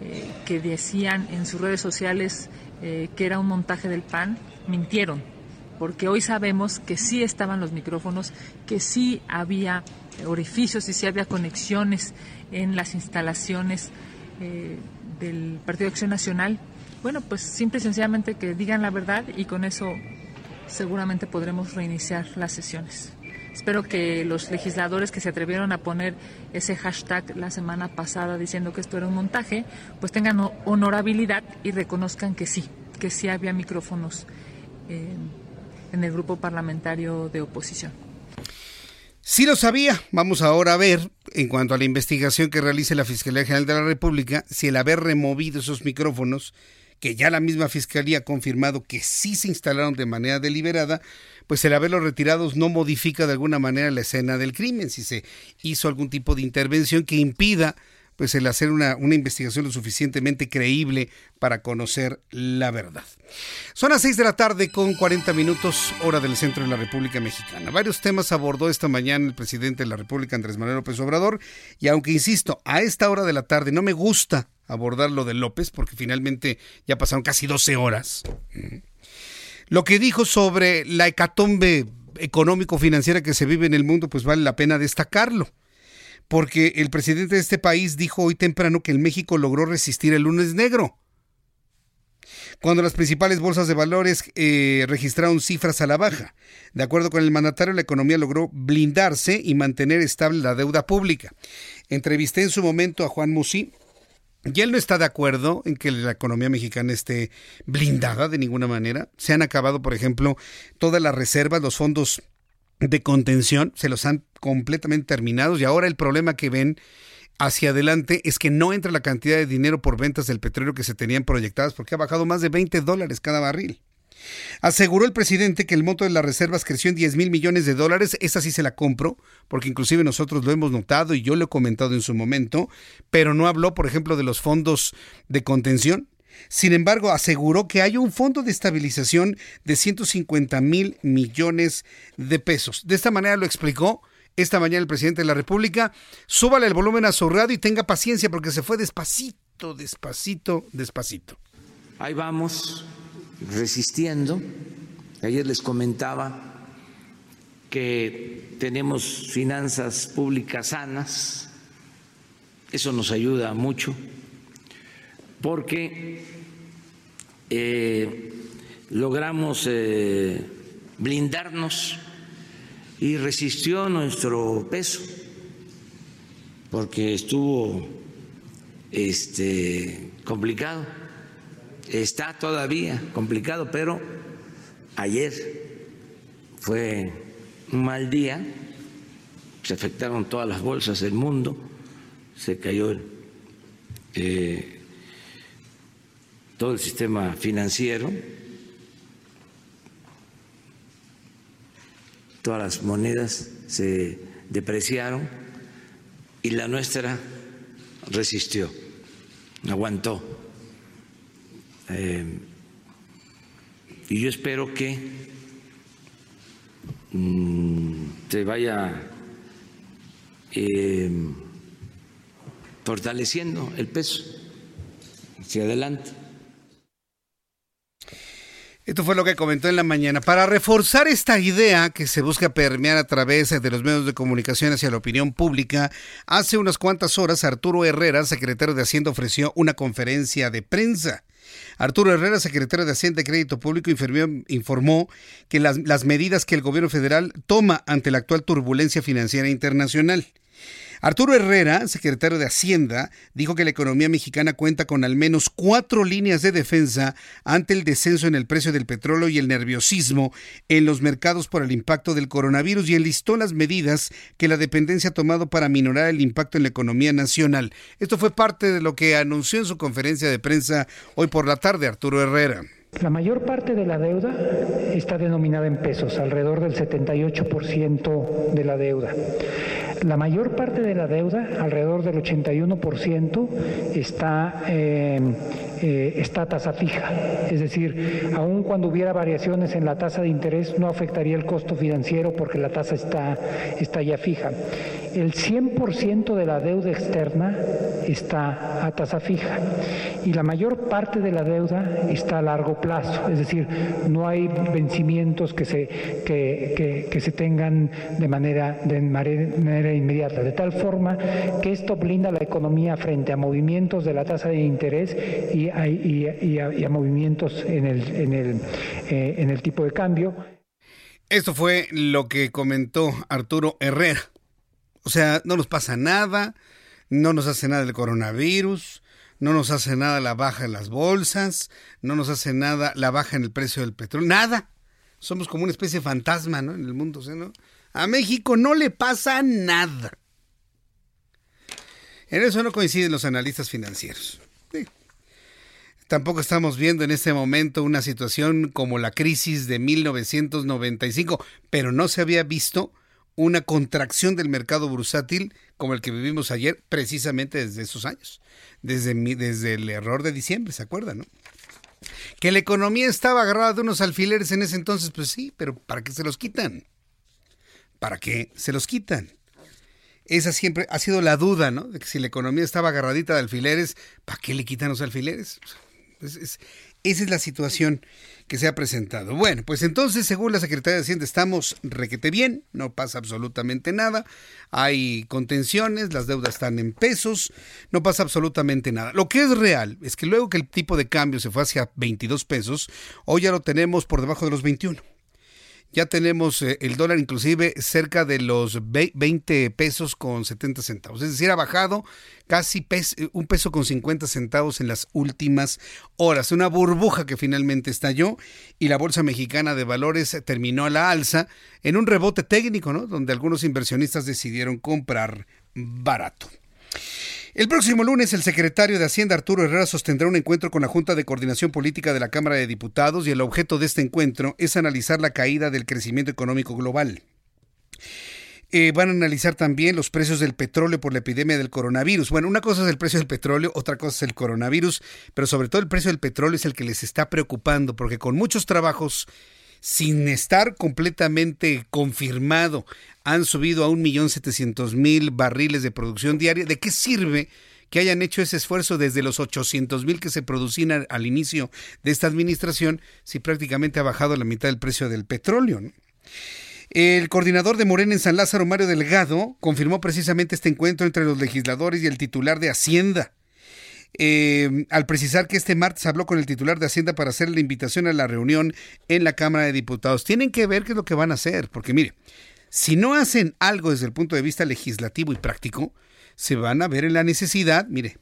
eh, que decían en sus redes sociales eh, que era un montaje del PAN, mintieron, porque hoy sabemos que sí estaban los micrófonos, que sí había orificios y sí había conexiones en las instalaciones eh, del Partido de Acción Nacional. Bueno, pues simple y sencillamente que digan la verdad y con eso seguramente podremos reiniciar las sesiones. Espero que los legisladores que se atrevieron a poner ese hashtag la semana pasada diciendo que esto era un montaje, pues tengan honorabilidad y reconozcan que sí, que sí había micrófonos en el grupo parlamentario de oposición. Sí lo sabía. Vamos ahora a ver, en cuanto a la investigación que realice la Fiscalía General de la República, si el haber removido esos micrófonos que ya la misma Fiscalía ha confirmado que sí se instalaron de manera deliberada, pues el haberlos retirados no modifica de alguna manera la escena del crimen, si se hizo algún tipo de intervención que impida pues el hacer una, una, investigación lo suficientemente creíble para conocer la verdad. Son las 6 de la tarde con 40 minutos hora del centro de la República Mexicana. Varios temas abordó esta mañana el presidente de la República, Andrés Manuel López Obrador, y aunque insisto, a esta hora de la tarde no me gusta abordar lo de López, porque finalmente ya pasaron casi 12 horas. Lo que dijo sobre la hecatombe económico-financiera que se vive en el mundo, pues vale la pena destacarlo. Porque el presidente de este país dijo hoy temprano que el México logró resistir el lunes negro. Cuando las principales bolsas de valores eh, registraron cifras a la baja. De acuerdo con el mandatario, la economía logró blindarse y mantener estable la deuda pública. Entrevisté en su momento a Juan Musi, y él no está de acuerdo en que la economía mexicana esté blindada de ninguna manera. Se han acabado, por ejemplo, todas las reservas, los fondos de contención, se los han completamente terminados y ahora el problema que ven hacia adelante es que no entra la cantidad de dinero por ventas del petróleo que se tenían proyectadas porque ha bajado más de 20 dólares cada barril. Aseguró el presidente que el monto de las reservas creció en 10 mil millones de dólares. Esa sí se la compro, porque inclusive nosotros lo hemos notado y yo lo he comentado en su momento, pero no habló, por ejemplo, de los fondos de contención. Sin embargo, aseguró que hay un fondo de estabilización de 150 mil millones de pesos. De esta manera lo explicó esta mañana el presidente de la República. Súbale el volumen a y tenga paciencia porque se fue despacito, despacito, despacito. Ahí vamos resistiendo. Ayer les comentaba que tenemos finanzas públicas sanas, eso nos ayuda mucho, porque eh, logramos eh, blindarnos y resistió nuestro peso, porque estuvo este, complicado, está todavía complicado, pero ayer fue un mal día, se afectaron todas las bolsas del mundo, se cayó eh, todo el sistema financiero, todas las monedas se depreciaron y la nuestra resistió, aguantó. Eh, y yo espero que mm, se vaya eh, fortaleciendo el peso hacia adelante. Esto fue lo que comentó en la mañana. Para reforzar esta idea que se busca permear a través de los medios de comunicación hacia la opinión pública, hace unas cuantas horas Arturo Herrera, secretario de Hacienda, ofreció una conferencia de prensa. Arturo Herrera, secretario de Hacienda y Crédito Público, informó que las, las medidas que el gobierno federal toma ante la actual turbulencia financiera internacional Arturo Herrera, secretario de Hacienda, dijo que la economía mexicana cuenta con al menos cuatro líneas de defensa ante el descenso en el precio del petróleo y el nerviosismo en los mercados por el impacto del coronavirus y enlistó las medidas que la dependencia ha tomado para minorar el impacto en la economía nacional. Esto fue parte de lo que anunció en su conferencia de prensa hoy por la tarde Arturo Herrera. La mayor parte de la deuda está denominada en pesos, alrededor del 78% de la deuda. La mayor parte de la deuda, alrededor del 81%, está, eh, eh, está a tasa fija. Es decir, aun cuando hubiera variaciones en la tasa de interés, no afectaría el costo financiero porque la tasa está, está ya fija. El 100% de la deuda externa está a tasa fija y la mayor parte de la deuda está a largo plazo, es decir, no hay vencimientos que se, que, que, se tengan de manera, de manera inmediata, de tal forma que esto blinda la economía frente a movimientos de la tasa de interés y y a, movimientos eh, en el tipo de cambio. Esto fue lo que comentó Arturo Herrera. O sea, no nos pasa nada, no nos hace nada el coronavirus, no nos hace nada la baja en las bolsas, no nos hace nada la baja en el precio del petróleo, nada. Somos como una especie de fantasma, ¿no? En el mundo, ¿no? A México no le pasa nada. En eso no coinciden los analistas financieros. Tampoco estamos viendo en este momento una situación como la crisis de 1995, pero no se había visto una contracción del mercado bursátil como el que vivimos ayer, precisamente desde esos años, desde, desde el error de diciembre, ¿se acuerdan? No? Que la economía estaba agarrada de unos alfileres en ese entonces, pues sí, pero ¿para qué se los quitan? ¿Para qué se los quitan? Esa siempre ha sido la duda, ¿no? De que si la economía estaba agarradita de alfileres, ¿para qué le quitan los alfileres? Esa es la situación que se ha presentado. Bueno, pues entonces, según la Secretaría de Hacienda, estamos requete bien, no pasa absolutamente nada, hay contenciones, las deudas están en pesos, no pasa absolutamente nada. Lo que es real es que luego que el tipo de cambio se fue hacia 22 pesos, hoy ya lo tenemos por debajo de los 21 ya tenemos eh, el dólar inclusive cerca de los 20 pesos con 70 centavos. Es decir, ha bajado casi un peso con 50 centavos en las últimas horas. Una burbuja que finalmente estalló y la Bolsa Mexicana de Valores terminó a la alza en un rebote técnico, ¿no? Donde algunos inversionistas decidieron comprar barato. El próximo lunes, el secretario de Hacienda, Arturo Herrera, sostendrá un encuentro con la Junta de Coordinación Política de la Cámara de Diputados y el objeto de este encuentro es analizar la caída del crecimiento económico global. Eh, van a analizar también los precios del petróleo por la epidemia del coronavirus. Bueno, una cosa es el precio del petróleo, otra cosa es el coronavirus, pero sobre todo el precio del petróleo es el que les está preocupando, porque con muchos trabajos sin estar completamente confirmado, han subido a 1.700.000 barriles de producción diaria. ¿De qué sirve que hayan hecho ese esfuerzo desde los 800.000 que se producían al, inicio de esta administración si prácticamente ha bajado la mitad del precio del petróleo? El coordinador de Morena en San Lázaro, Mario Delgado, confirmó precisamente este encuentro entre los legisladores y el titular de Hacienda. Eh, al precisar que este martes habló con el titular de Hacienda para hacer la invitación a la reunión en la Cámara de Diputados. Tienen que ver qué es lo que van a hacer, porque mire, si no hacen algo desde el punto de vista legislativo y práctico, se van a ver en la necesidad, mire,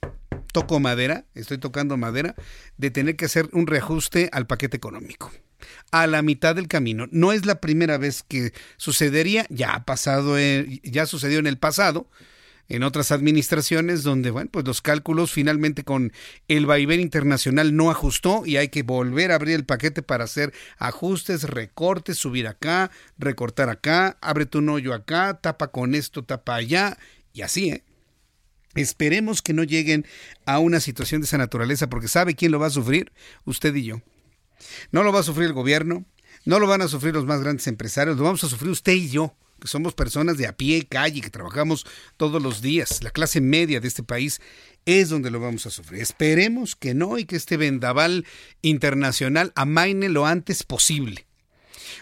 toco madera, estoy tocando madera, de tener que hacer un reajuste al paquete económico. A la mitad del camino. No es la primera vez que sucedería, ya ha pasado, ya sucedió en el pasado, en otras administraciones donde, bueno, pues los cálculos finalmente con el vaivén internacional no ajustó y hay que volver a abrir el paquete para hacer ajustes, recortes, subir acá, recortar acá, abre un hoyo acá, tapa con esto, tapa allá y así, ¿eh? Esperemos que no lleguen a una situación de esa naturaleza porque ¿sabe quién lo va a sufrir? Usted y yo. No lo va a sufrir el gobierno, no lo van a sufrir los más grandes empresarios, lo vamos a sufrir usted y yo somos personas de a pie, calle, que trabajamos todos los días, la clase media de este país, es donde lo vamos a sufrir. Esperemos que no y que este vendaval internacional amaine lo antes posible.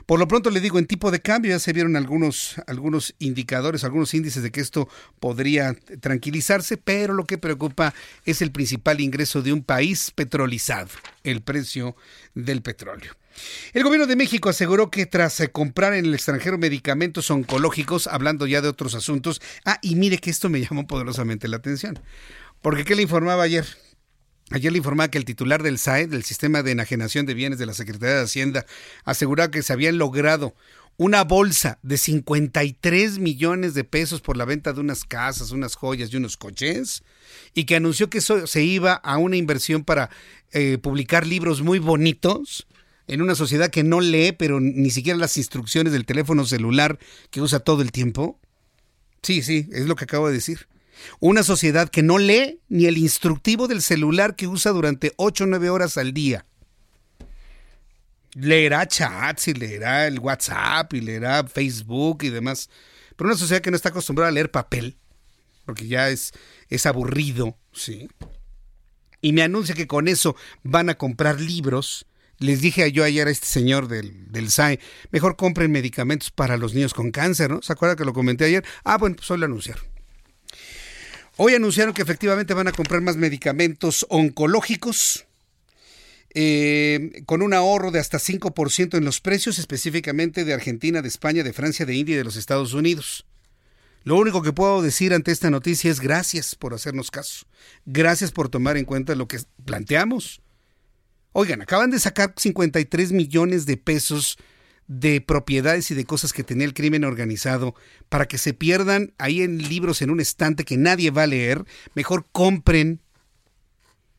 Por lo pronto le digo, en tipo de cambio ya se vieron algunos, algunos indicadores, algunos índices de que esto podría tranquilizarse, pero lo que preocupa es el principal ingreso de un país petrolizado, el precio del petróleo. El gobierno de México aseguró que tras eh, comprar en el extranjero medicamentos oncológicos, hablando ya de otros asuntos, ah, y mire que esto me llamó poderosamente la atención, porque ¿qué le informaba ayer? Ayer le informaba que el titular del SAE, del Sistema de Enajenación de Bienes de la Secretaría de Hacienda, aseguraba que se habían logrado una bolsa de 53 millones de pesos por la venta de unas casas, unas joyas y unos coches, y que anunció que eso se iba a una inversión para eh, publicar libros muy bonitos en una sociedad que no lee, pero ni siquiera las instrucciones del teléfono celular que usa todo el tiempo? Sí, sí, es lo que acabo de decir. Una sociedad que no lee ni el instructivo del celular que usa durante 8 o 9 horas al día. Leerá chats y leerá el WhatsApp y leerá Facebook y demás. Pero una sociedad que no está acostumbrada a leer papel, porque ya es, es aburrido, ¿sí? Y me anuncia que con eso van a comprar libros les dije yo ayer a este señor del, del SAE, mejor compren medicamentos para los niños con cáncer, ¿no? ¿Se acuerda que lo comenté ayer? Ah, bueno, pues hoy lo anunciaron. Hoy anunciaron que efectivamente van a comprar más medicamentos oncológicos eh, con un ahorro de hasta 5% en los precios, específicamente de Argentina, de España, de Francia, de India y de los Estados Unidos. Lo único que puedo decir ante esta noticia es gracias por hacernos caso. Gracias por tomar en cuenta lo que planteamos. Oigan, acaban de sacar 53 millones de pesos de propiedades y de cosas que tenía el crimen organizado para que se pierdan ahí en libros en un estante que nadie va a leer. Mejor compren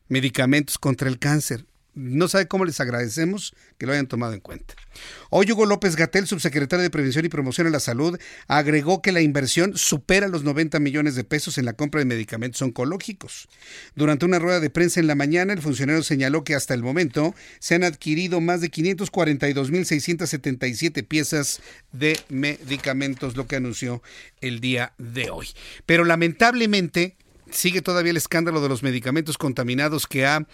medicamentos contra el cáncer. No sabe cómo les agradecemos que lo hayan tomado en cuenta. Hoy Hugo López Gatel, subsecretario de Prevención y Promoción de la Salud, agregó que la inversión supera los 90 millones de pesos en la compra de medicamentos oncológicos. Durante una rueda de prensa en la mañana, el funcionario señaló que hasta el momento se han adquirido más de 542.677 piezas de medicamentos, lo que anunció el día de hoy. Pero lamentablemente sigue todavía el escándalo de los medicamentos contaminados que ha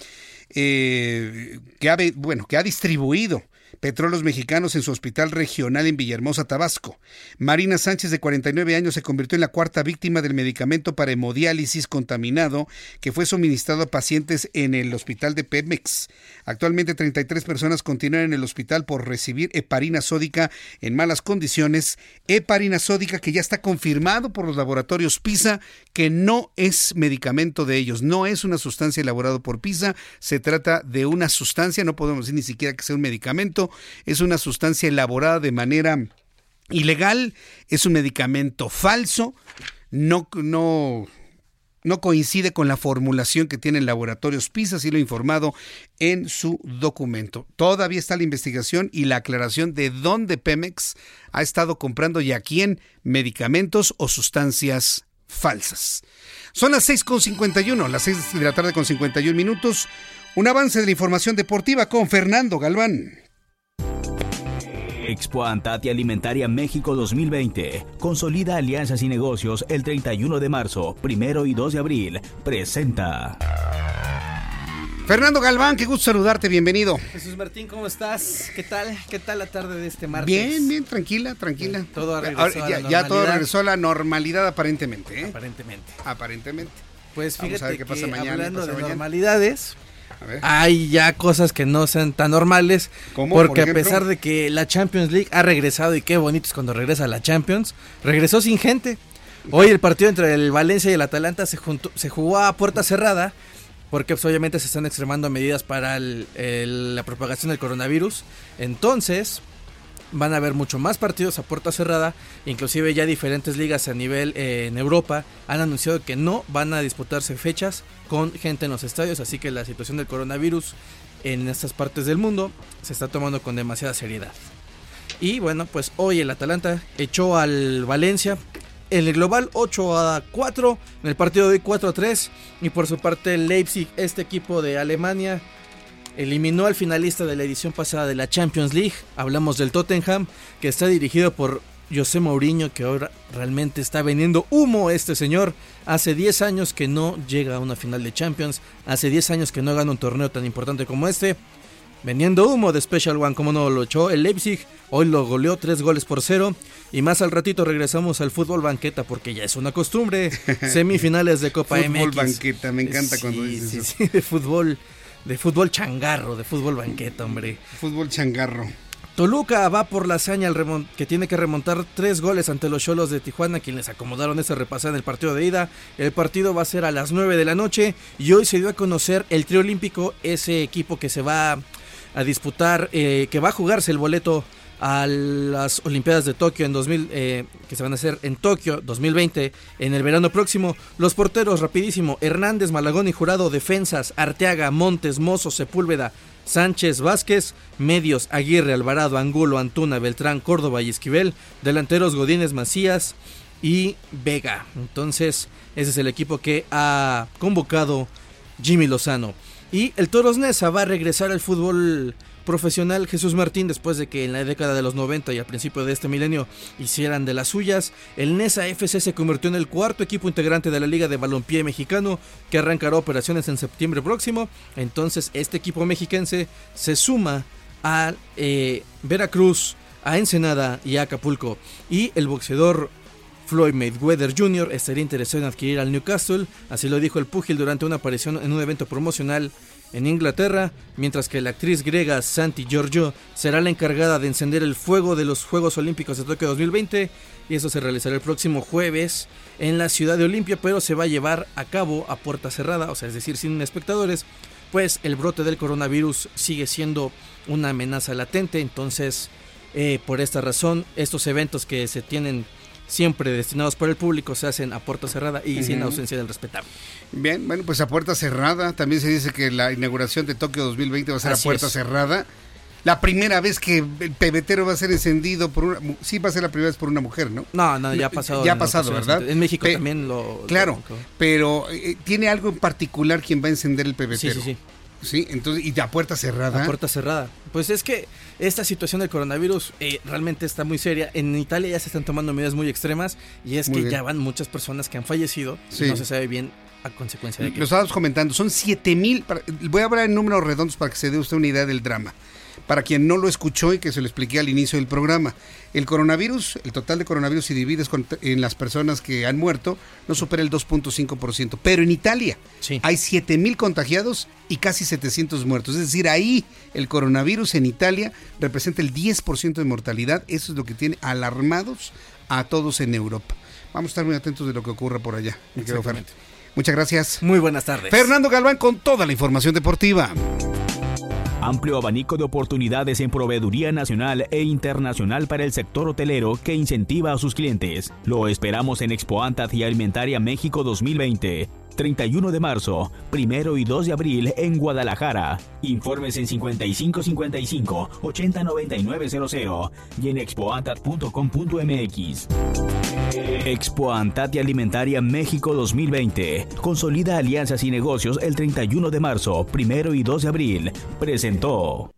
eh, que, ha, bueno, que ha distribuido Petróleos Mexicanos en su hospital regional en Villahermosa, Tabasco. Marina Sánchez, de 49 años, se convirtió en la cuarta víctima del medicamento para hemodiálisis contaminado que fue suministrado a pacientes en el hospital de Pemex. Actualmente, 33 personas continúan en el hospital por recibir heparina sódica en malas condiciones. Heparina sódica que ya está confirmado por los laboratorios PISA que no es medicamento de ellos, no es una sustancia elaborada por PISA, se trata de una sustancia, no podemos decir ni siquiera que sea un medicamento es una sustancia elaborada de manera ilegal, es un medicamento falso, no, no, no coincide con la formulación que tienen laboratorios PISA, así lo informado en su documento. Todavía está la investigación y la aclaración de dónde Pemex ha estado comprando y a quién medicamentos o sustancias falsas. Son las 6.51, las 6 de la tarde con 51 minutos. Un avance de la información deportiva con Fernando Galván. Expo Antati Alimentaria México 2020. Consolida alianzas y negocios el 31 de marzo, primero y 2 de abril. Presenta. Fernando Galván, qué gusto saludarte, bienvenido. Jesús Martín, ¿cómo estás? ¿Qué tal? ¿Qué tal la tarde de este martes? Bien, bien, tranquila, tranquila. Todo regresó Ahora, ya, ya todo regresó a la normalidad aparentemente, ¿eh? Aparentemente. Aparentemente. Pues Vamos fíjate a ver qué pasa que mañana, hablando pasa de mañana. normalidades, A. hay ya cosas que no sean tan normales. ¿Cómo? Porque Por a pesar de que la Champions League ha regresado y qué bonito es cuando regresa la Champions, regresó sin gente. Hoy el partido entre el Valencia y el Atalanta se, juntó- se jugó a puerta cerrada porque pues, obviamente se están extremando medidas para el- el- la propagación del coronavirus. Entonces van a haber mucho más partidos a puerta cerrada, inclusive ya diferentes ligas a nivel eh, en Europa han anunciado que no van a disputarse fechas con gente en los estadios, así que la situación del coronavirus en estas partes del mundo se está tomando con demasiada seriedad. Y bueno, pues hoy el Atalanta echó al Valencia en el global 8 a 4, en el partido de hoy 4 a 3 y por su parte el Leipzig, este equipo de Alemania eliminó al finalista de la edición pasada de la Champions League. Hablamos del Tottenham, que está dirigido por José Mourinho, que ahora realmente está vendiendo humo este señor. Hace 10 años que no llega a una final de Champions, hace 10 años que no gana un torneo tan importante como este. Vendiendo humo de Special One, como no lo echó el Leipzig, hoy lo goleó 3 goles por 0. Y más al ratito regresamos al fútbol banqueta, porque ya es una costumbre. Semifinales de Copa Fútbol MX. banqueta, me encanta cuando dices sí, eso. sí, de fútbol, de fútbol changarro, de fútbol banqueta, hombre. Fútbol changarro. Toluca va por la hazaña que tiene que remontar tres goles ante los Cholos de Tijuana, quienes acomodaron esa repasada en el partido de ida. El partido va a ser a las 9 de la noche y hoy se dio a conocer el trío olímpico, ese equipo que se va a disputar, eh, que va a jugarse el boleto a las Olimpiadas de Tokio en 2000, eh, que se van a hacer en Tokio 2020 en el verano próximo. Los porteros, rapidísimo, Hernández, Malagón y Jurado, defensas, Arteaga, Montes, Mozo, Sepúlveda, Sánchez, Vázquez, medios, Aguirre, Alvarado, Angulo, Antuna, Beltrán, Córdoba y Esquivel, delanteros Godínez, Macías y Vega. Entonces, ese es el equipo que ha convocado Jimmy Lozano. Y el Toros Neza va a regresar al fútbol profesional Jesús Martín después de que en la década de los 90 y al principio de este milenio hicieran de las suyas. El Nesa FC se convirtió en el cuarto equipo integrante de la Liga de Balompié Mexicano que arrancará operaciones en septiembre próximo. Entonces este equipo mexiquense se suma a eh, Veracruz, a Ensenada y a Acapulco. Y el boxeador Floyd Mayweather Jr. estaría interesado en adquirir al Newcastle, así lo dijo el púgil durante una aparición en un evento promocional en Inglaterra, mientras que la actriz griega Santi Giorgio será la encargada de encender el fuego de los Juegos Olímpicos de Tokio 2020 y eso se realizará el próximo jueves en la ciudad de Olimpia, pero se va a llevar a cabo a puerta cerrada, o sea, es decir, sin espectadores, pues el brote del coronavirus sigue siendo una amenaza latente, entonces eh, por esta razón estos eventos que se tienen siempre destinados para el público se hacen a puerta cerrada y sin ausencia del respetable. Bien, bueno, pues a puerta cerrada. También se dice que la inauguración de Tokio 2020 va a ser Así a puerta es. cerrada. La primera vez que el pebetero va a ser encendido por una... Sí, va a ser la primera vez por una mujer, ¿no? No, no, ya ha pasado. Ya ha pasado. ¿verdad? En México Pe- también lo. Claro, lo- pero eh, ¿tiene algo en particular quien va a encender el pebetero? Sí, sí, sí. Sí, entonces, y a puerta cerrada. A puerta cerrada. Pues es que esta situación del coronavirus eh, realmente está muy seria. En Italia ya se están tomando medidas muy extremas y es Muy que bien. ya van muchas personas que han fallecido Sí. y no se sabe bien a consecuencia de qué. Lo estábamos comentando, son 7 mil. Voy a hablar en números redondos para que se dé usted una idea del drama. Para quien no lo escuchó y que se lo expliqué al inicio del programa, el coronavirus, el total de coronavirus si divides con- en las personas que han muerto, no supera el 2.5%. Pero en Italia hay 7 mil contagiados y casi 700 muertos. Es decir, ahí el coronavirus en Italia representa el 10% de mortalidad. Eso es lo que tiene alarmados a todos en Europa. Vamos a estar muy atentos de lo que ocurra por allá. Muchas gracias. Muy buenas tardes. Fernando Galván con toda la información deportiva. Amplio abanico de oportunidades en proveeduría nacional e internacional para el sector hotelero que incentiva a sus clientes. Lo esperamos en Expo y Alimentaria México 2020. 31 de marzo, 1 y 2 de abril en Guadalajara. Informes en 5555 809900 y en expoantat.com.mx. Expo Antat y Alimentaria México 2020. Consolida alianzas y negocios el 31 de marzo, 1 y 2 de abril. Presentó.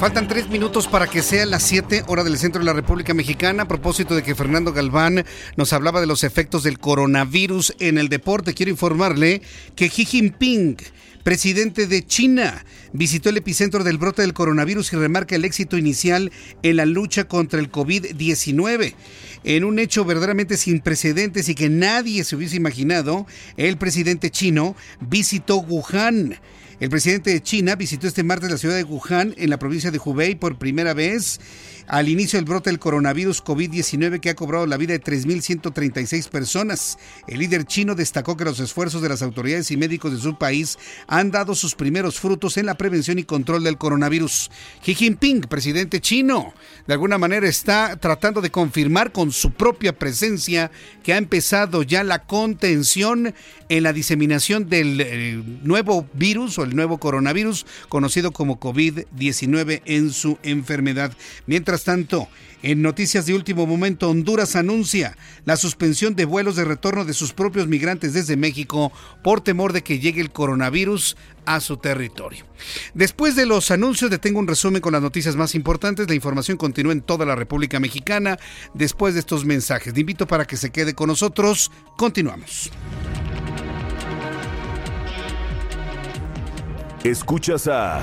Faltan tres minutos para que sea las siete hora del centro de la República Mexicana. A propósito de que Fernando Galván nos hablaba de los efectos del coronavirus en el deporte, quiero informarle que Xi Jinping presidente de China, visitó el epicentro del brote del coronavirus y remarca el éxito inicial en la lucha contra el COVID-19. En un hecho verdaderamente sin precedentes y que nadie se hubiese imaginado, el presidente chino visitó Wuhan el presidente de China visitó este martes la ciudad de Wuhan, en la provincia de Hubei, por primera vez al inicio del brote del coronavirus COVID-19 que ha cobrado la vida de 3.136 personas. El líder chino destacó que los esfuerzos de las autoridades y médicos de su país han dado sus primeros frutos en la prevención y control del coronavirus. Xi Jinping, presidente chino, de alguna manera está tratando de confirmar con su propia presencia que ha empezado ya la contención en la diseminación del eh, nuevo virus o el nuevo coronavirus conocido como COVID-19 en su enfermedad. Mientras tanto, en noticias de último momento, Honduras anuncia la suspensión de vuelos de retorno de sus propios migrantes desde México por temor de que llegue el coronavirus a su territorio. Después de los anuncios, detengo un resumen con las noticias más importantes. La información continúa en toda la República Mexicana después de estos mensajes. Te invito para que se quede con nosotros. Continuamos. Escuchas a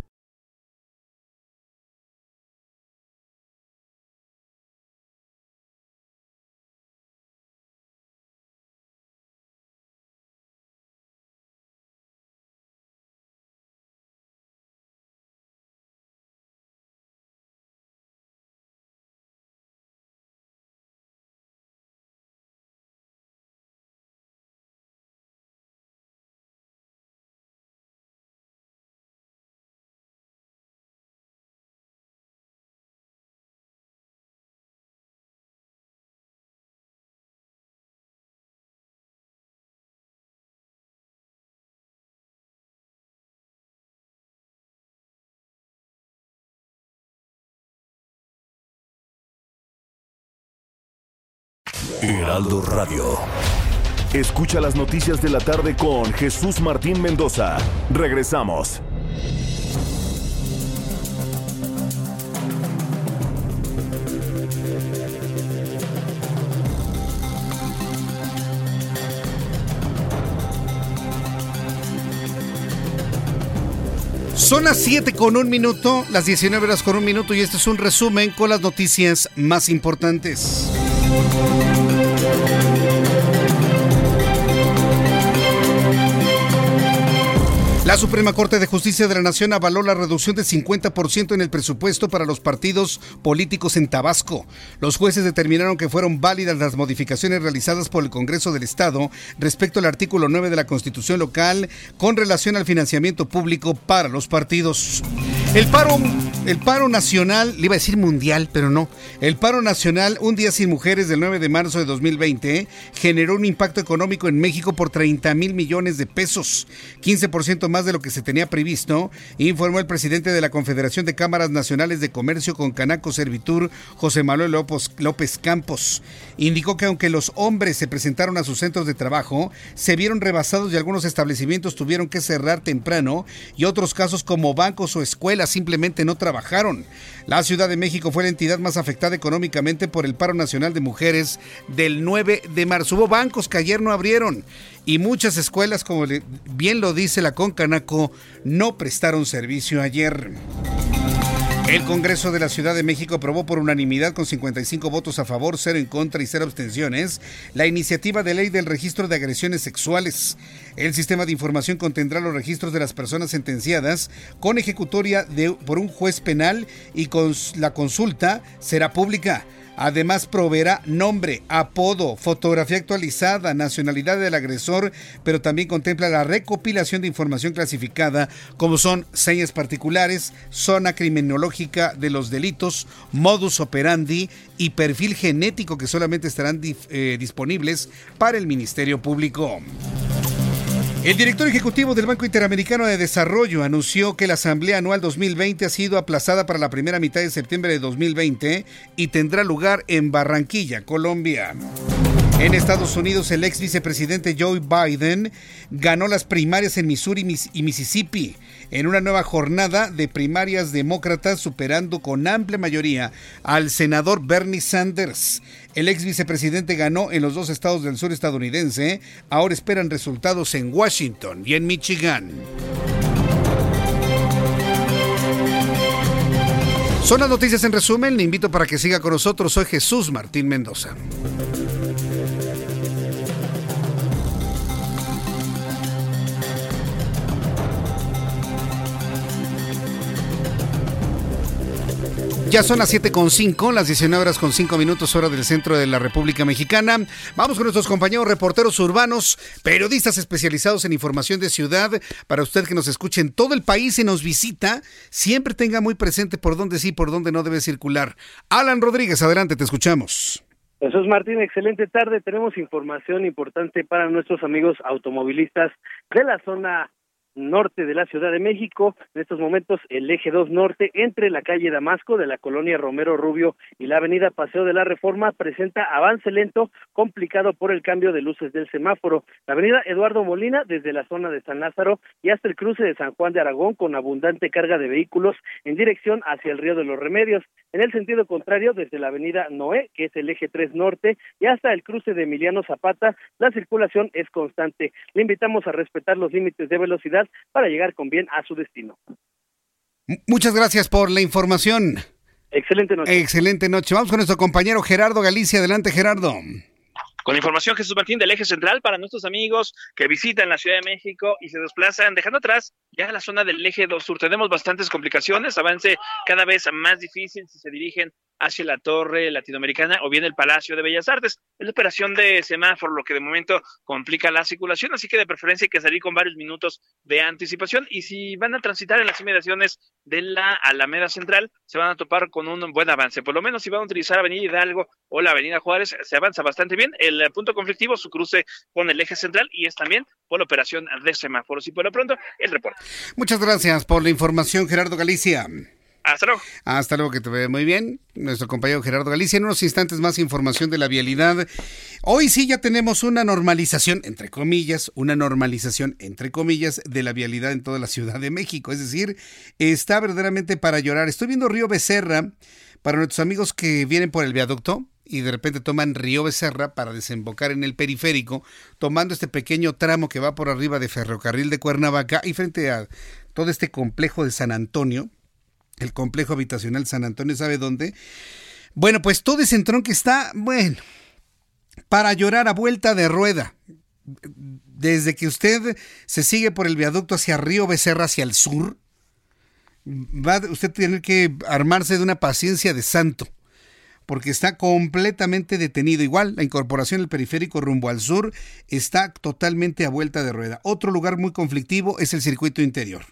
Heraldo Radio. Escucha las noticias de la tarde con Jesús Martín Mendoza. Regresamos. Son las 7 con un minuto, las 19 horas con un minuto y este es un resumen con las noticias más importantes. La Suprema Corte de Justicia de la Nación avaló la reducción de 50% en el presupuesto para los partidos políticos en Tabasco. Los jueces determinaron que fueron válidas las modificaciones realizadas por el Congreso del Estado respecto al artículo 9 de la Constitución local con relación al financiamiento público para los partidos. El paro, el paro nacional, le iba a decir mundial, pero no. El paro nacional, un día sin mujeres del 9 de marzo de 2020, generó un impacto económico en México por 30 mil millones de pesos, 15% más de lo que se tenía previsto, informó el presidente de la Confederación de Cámaras Nacionales de Comercio con Canaco Servitur, José Manuel López Campos. Indicó que aunque los hombres se presentaron a sus centros de trabajo, se vieron rebasados y algunos establecimientos tuvieron que cerrar temprano y otros casos como bancos o escuelas simplemente no trabajaron. La Ciudad de México fue la entidad más afectada económicamente por el paro nacional de mujeres del 9 de marzo. Hubo bancos que ayer no abrieron y muchas escuelas, como bien lo dice la Concanaco, no prestaron servicio ayer. El Congreso de la Ciudad de México aprobó por unanimidad con 55 votos a favor, 0 en contra y 0 abstenciones la iniciativa de ley del registro de agresiones sexuales. El sistema de información contendrá los registros de las personas sentenciadas con ejecutoria de, por un juez penal y con la consulta será pública. Además, proveerá nombre, apodo, fotografía actualizada, nacionalidad del agresor, pero también contempla la recopilación de información clasificada, como son señas particulares, zona criminológica de los delitos, modus operandi y perfil genético que solamente estarán eh, disponibles para el Ministerio Público. El director ejecutivo del Banco Interamericano de Desarrollo anunció que la Asamblea Anual 2020 ha sido aplazada para la primera mitad de septiembre de 2020 y tendrá lugar en Barranquilla, Colombia. En Estados Unidos, el ex vicepresidente Joe Biden ganó las primarias en Missouri y Mississippi en una nueva jornada de primarias demócratas, superando con amplia mayoría al senador Bernie Sanders. El ex vicepresidente ganó en los dos estados del sur estadounidense. Ahora esperan resultados en Washington y en Michigan. Son las noticias en resumen. Le invito para que siga con nosotros. Soy Jesús Martín Mendoza. Ya son las 7.5, las 19 horas con 5 minutos hora del centro de la República Mexicana. Vamos con nuestros compañeros reporteros urbanos, periodistas especializados en información de ciudad. Para usted que nos escuche en todo el país y nos visita, siempre tenga muy presente por dónde sí, por dónde no debe circular. Alan Rodríguez, adelante, te escuchamos. Jesús Martín, excelente tarde. Tenemos información importante para nuestros amigos automovilistas de la zona norte de la Ciudad de México. En estos momentos el eje 2 norte entre la calle Damasco de la colonia Romero Rubio y la avenida Paseo de la Reforma presenta avance lento complicado por el cambio de luces del semáforo. La avenida Eduardo Molina desde la zona de San Lázaro y hasta el cruce de San Juan de Aragón con abundante carga de vehículos en dirección hacia el río de los Remedios. En el sentido contrario desde la avenida Noé, que es el eje 3 norte, y hasta el cruce de Emiliano Zapata, la circulación es constante. Le invitamos a respetar los límites de velocidad para llegar con bien a su destino. Muchas gracias por la información. Excelente noche. Excelente noche. Vamos con nuestro compañero Gerardo Galicia. Adelante, Gerardo. Con información, Jesús Martín, del eje central para nuestros amigos que visitan la Ciudad de México y se desplazan, dejando atrás ya la zona del eje 2 sur. Tenemos bastantes complicaciones, avance cada vez más difícil si se dirigen hacia la Torre Latinoamericana o bien el Palacio de Bellas Artes. Es la operación de semáforo lo que de momento complica la circulación, así que de preferencia hay que salir con varios minutos de anticipación y si van a transitar en las inmediaciones de la Alameda Central, se van a topar con un buen avance. Por lo menos si van a utilizar Avenida Hidalgo o la Avenida Juárez, se avanza bastante bien. Punto conflictivo, su cruce con el eje central y es también por la operación de semáforos. Y por lo pronto, el reporte. Muchas gracias por la información, Gerardo Galicia. Hasta luego. Hasta luego, que te ve muy bien. Nuestro compañero Gerardo Galicia. En unos instantes más información de la vialidad. Hoy sí ya tenemos una normalización, entre comillas, una normalización, entre comillas, de la vialidad en toda la Ciudad de México. Es decir, está verdaderamente para llorar. Estoy viendo Río Becerra para nuestros amigos que vienen por el viaducto y de repente toman Río Becerra para desembocar en el periférico, tomando este pequeño tramo que va por arriba de Ferrocarril de Cuernavaca y frente a todo este complejo de San Antonio el complejo habitacional San Antonio, ¿sabe dónde? Bueno, pues todo ese que está, bueno, para llorar a vuelta de rueda. Desde que usted se sigue por el viaducto hacia Río Becerra, hacia el sur, va usted a tener que armarse de una paciencia de santo, porque está completamente detenido. Igual, la incorporación del periférico rumbo al sur está totalmente a vuelta de rueda. Otro lugar muy conflictivo es el circuito interior.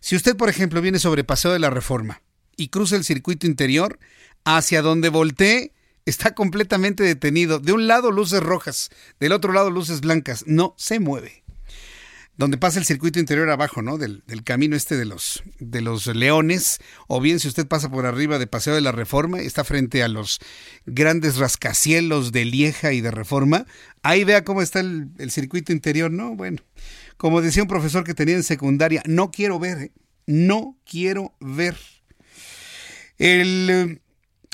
Si usted, por ejemplo, viene sobre Paseo de la Reforma y cruza el circuito interior, hacia donde voltee, está completamente detenido. De un lado luces rojas, del otro lado luces blancas. No se mueve. Donde pasa el circuito interior abajo, ¿no? Del, camino este de los, de los leones. O bien si usted pasa por arriba de Paseo de la Reforma, está frente a los grandes rascacielos de Lieja y de Reforma. Ahí vea cómo está el, el circuito interior, ¿no? Bueno, como decía un profesor que tenía en secundaria, no quiero ver, ¿eh? no quiero ver. El, eh,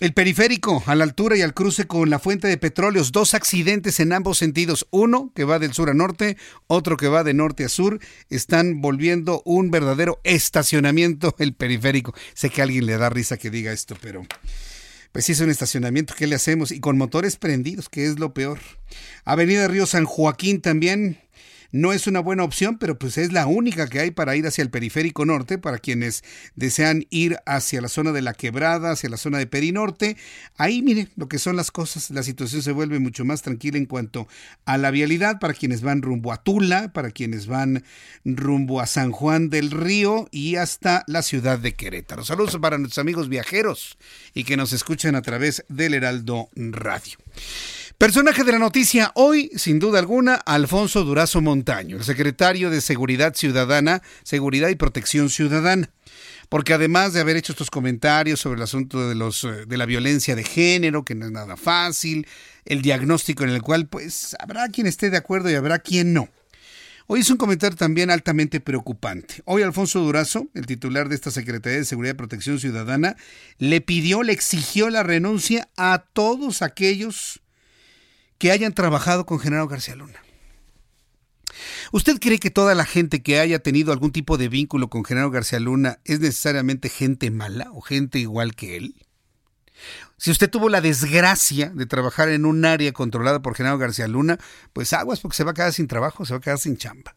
el, periférico a la altura y al cruce con la fuente de petróleos, dos accidentes en ambos sentidos, uno que va del sur a norte, otro que va de norte a sur, están volviendo un verdadero estacionamiento el periférico. Sé que a alguien le da risa que diga esto, pero pues si es un estacionamiento, ¿qué le hacemos? Y con motores prendidos, que es lo peor. Avenida Río San Joaquín también, no es una buena opción, pero pues es la única que hay para ir hacia el periférico norte, para quienes desean ir hacia la zona de la quebrada, hacia la zona de Perinorte. Ahí mire lo que son las cosas, la situación se vuelve mucho más tranquila en cuanto a la vialidad para quienes van rumbo a Tula, para quienes van rumbo a San Juan del Río y hasta la ciudad de Querétaro. Saludos para nuestros amigos viajeros y que nos escuchan a través del Heraldo Radio. Personaje de la noticia hoy, sin duda alguna, Alfonso Durazo Montaño, el secretario de Seguridad Ciudadana, Seguridad y Protección Ciudadana. Porque además de haber hecho estos comentarios sobre el asunto de, los, eh, de la violencia de género, que no es nada fácil, el diagnóstico en el cual pues habrá quien esté de acuerdo y habrá quien no. Hoy es un comentario también altamente preocupante. Hoy Alfonso Durazo, el titular de esta Secretaría de Seguridad y Protección Ciudadana, le pidió, le exigió la renuncia a todos aquellos que hayan trabajado con Genaro García Luna. ¿Usted cree que toda la gente que haya tenido algún tipo de vínculo con Genaro García Luna es necesariamente gente mala o gente igual que él? Si usted tuvo la desgracia de trabajar en un área controlada por Genaro García Luna, pues aguas porque se va a quedar sin trabajo, se va a quedar sin chamba.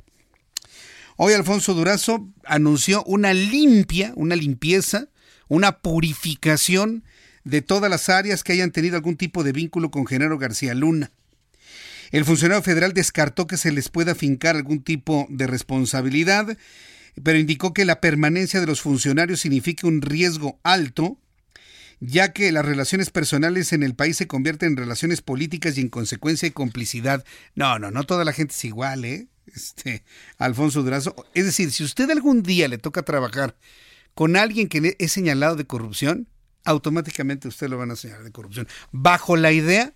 Hoy Alfonso Durazo anunció una limpia, una limpieza, una purificación de todas las áreas que hayan tenido algún tipo de vínculo con Genaro García Luna. El funcionario federal descartó que se les pueda fincar algún tipo de responsabilidad, pero indicó que la permanencia de los funcionarios significa un riesgo alto, ya que las relaciones personales en el país se convierten en relaciones políticas y en consecuencia de complicidad. No, no, no toda la gente es igual, ¿eh? Este, Alfonso Durazo. Es decir, si usted algún día le toca trabajar con alguien que es señalado de corrupción, automáticamente usted lo van a señalar de corrupción. Bajo la idea,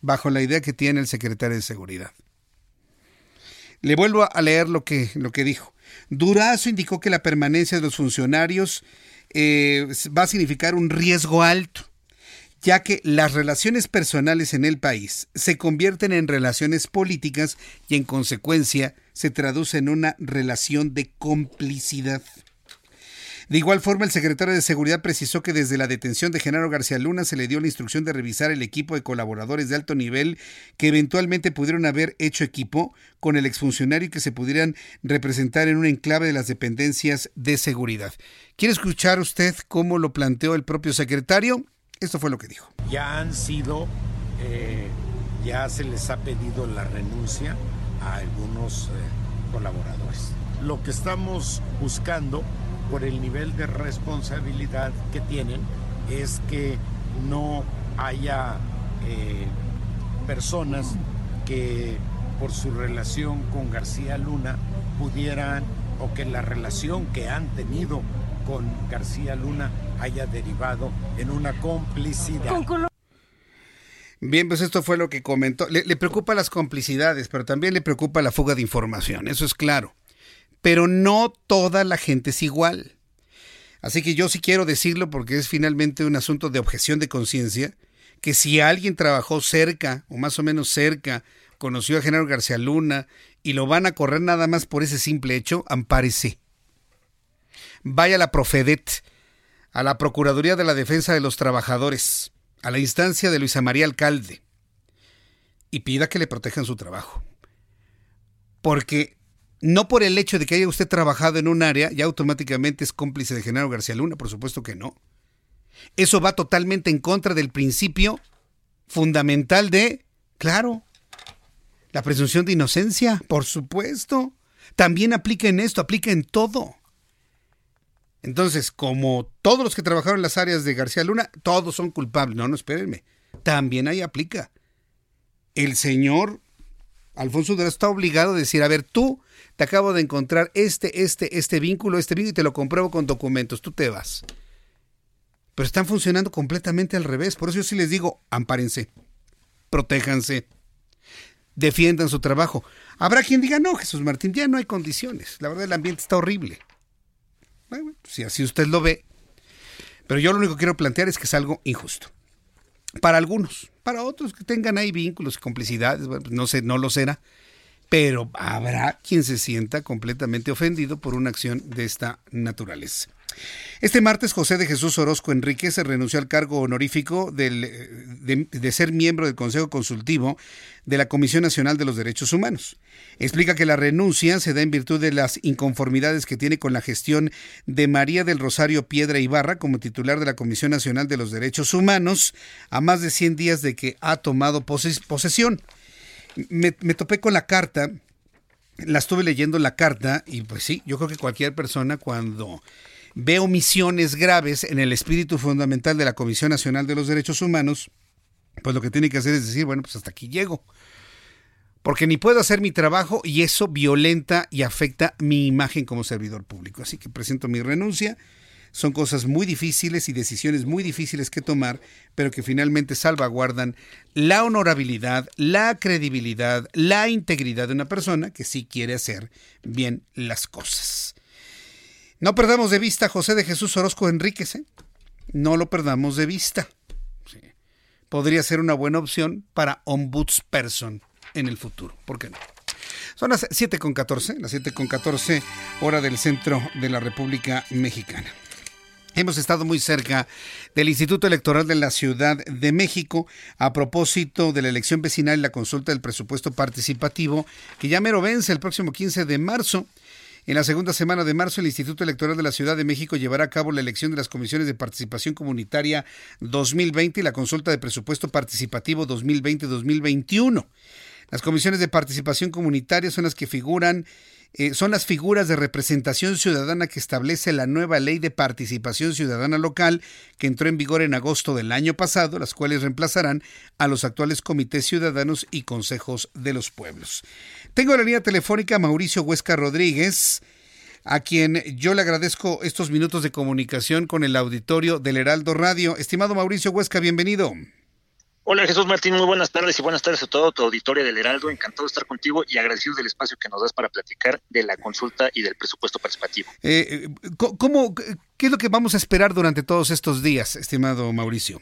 bajo la idea que tiene el secretario de Seguridad. Le vuelvo a leer lo que, lo que dijo. Durazo indicó que la permanencia de los funcionarios eh, va a significar un riesgo alto, ya que las relaciones personales en el país se convierten en relaciones políticas y en consecuencia se traduce en una relación de complicidad. De igual forma, el secretario de Seguridad precisó que desde la detención de Genaro García Luna se le dio la instrucción de revisar el equipo de colaboradores de alto nivel que eventualmente pudieron haber hecho equipo con el exfuncionario y que se pudieran representar en un enclave de las dependencias de seguridad. ¿Quiere escuchar usted cómo lo planteó el propio secretario? Esto fue lo que dijo. Ya han sido, eh, ya se les ha pedido la renuncia a algunos eh, colaboradores. Lo que estamos buscando por el nivel de responsabilidad que tienen es que no haya eh, personas que por su relación con García Luna pudieran o que la relación que han tenido con García Luna haya derivado en una complicidad. Bien, pues esto fue lo que comentó. Le, le, preocupa las complicidades, pero también le preocupa la fuga de información, eso es claro pero no toda la gente es igual. Así que yo sí quiero decirlo porque es finalmente un asunto de objeción de conciencia, que si alguien trabajó cerca o más o menos cerca, conoció a Genaro García Luna y lo van a correr nada más por ese simple hecho, ampárese. Vaya a la Profedet, a la Procuraduría de la Defensa de los Trabajadores, a la instancia de Luisa María Alcalde, y pida que le protejan su trabajo. Porque no por el hecho de que haya usted trabajado en un área, ya automáticamente es cómplice de Genaro García Luna, por supuesto que no. Eso va totalmente en contra del principio fundamental de, claro, la presunción de inocencia, por supuesto. También aplica en esto, aplica en todo. Entonces, como todos los que trabajaron en las áreas de García Luna, todos son culpables. No, no, espérenme. También ahí aplica. El señor Alfonso Durazo está obligado a decir, a ver, tú te acabo de encontrar este, este, este vínculo, este vínculo y te lo compruebo con documentos, tú te vas. Pero están funcionando completamente al revés. Por eso yo sí les digo, ampárense, protéjanse, defiendan su trabajo. Habrá quien diga, no, Jesús Martín, ya no hay condiciones. La verdad, el ambiente está horrible. Bueno, si así usted lo ve. Pero yo lo único que quiero plantear es que es algo injusto. Para algunos, para otros que tengan ahí vínculos y complicidades, pues no sé, no lo será pero habrá quien se sienta completamente ofendido por una acción de esta naturaleza. Este martes, José de Jesús Orozco Enrique se renunció al cargo honorífico de, de, ser miembro del Consejo Consultivo de la Comisión Nacional de los Derechos Humanos. Explica que la renuncia se da en virtud de las inconformidades que tiene con la gestión de María del Rosario Piedra Ibarra como titular de la Comisión Nacional de los Derechos Humanos a más de 100 días de que ha tomado posesión me, topé con la carta, la estuve leyendo la carta y pues sí, yo creo que cualquier persona cuando ve omisiones graves en el espíritu fundamental de la Comisión Nacional de los Derechos Humanos, pues lo que tiene que hacer es decir, bueno, pues hasta aquí llego. Porque ni puedo hacer mi trabajo y eso violenta y afecta mi imagen como servidor público. Así que presento mi renuncia. Son cosas muy difíciles y decisiones muy difíciles que tomar, pero que finalmente salvaguardan la honorabilidad, la credibilidad, la integridad de una persona que sí quiere hacer bien las cosas. No perdamos de vista a José de Jesús Orozco Enríquez. ¿eh? No lo perdamos de vista. Podría ser una buena opción para ombudsperson en el futuro. ¿Por qué no? Son las 7.14, las 7.14 hora del centro de la República Mexicana. Hemos estado muy cerca del Instituto Electoral de la Ciudad de México a propósito de la elección vecinal y la consulta del presupuesto participativo que ya mero vence el próximo 15 de marzo. En la segunda semana de marzo, el Instituto Electoral de la Ciudad de México llevará a cabo la elección de las comisiones de participación comunitaria 2020 y la consulta de presupuesto participativo 2020-2021. Las comisiones de participación comunitaria son las que figuran eh, son las figuras de representación ciudadana que establece la nueva ley de participación ciudadana local que entró en vigor en agosto del año pasado, las cuales reemplazarán a los actuales comités ciudadanos y consejos de los pueblos. Tengo la línea telefónica a Mauricio Huesca Rodríguez, a quien yo le agradezco estos minutos de comunicación con el auditorio del Heraldo Radio. Estimado Mauricio Huesca, bienvenido. Hola Jesús Martín, muy buenas tardes y buenas tardes a todo tu auditorio del Heraldo. Encantado de estar contigo y agradecido del espacio que nos das para platicar de la consulta y del presupuesto participativo. Eh, ¿cómo, ¿Qué es lo que vamos a esperar durante todos estos días, estimado Mauricio?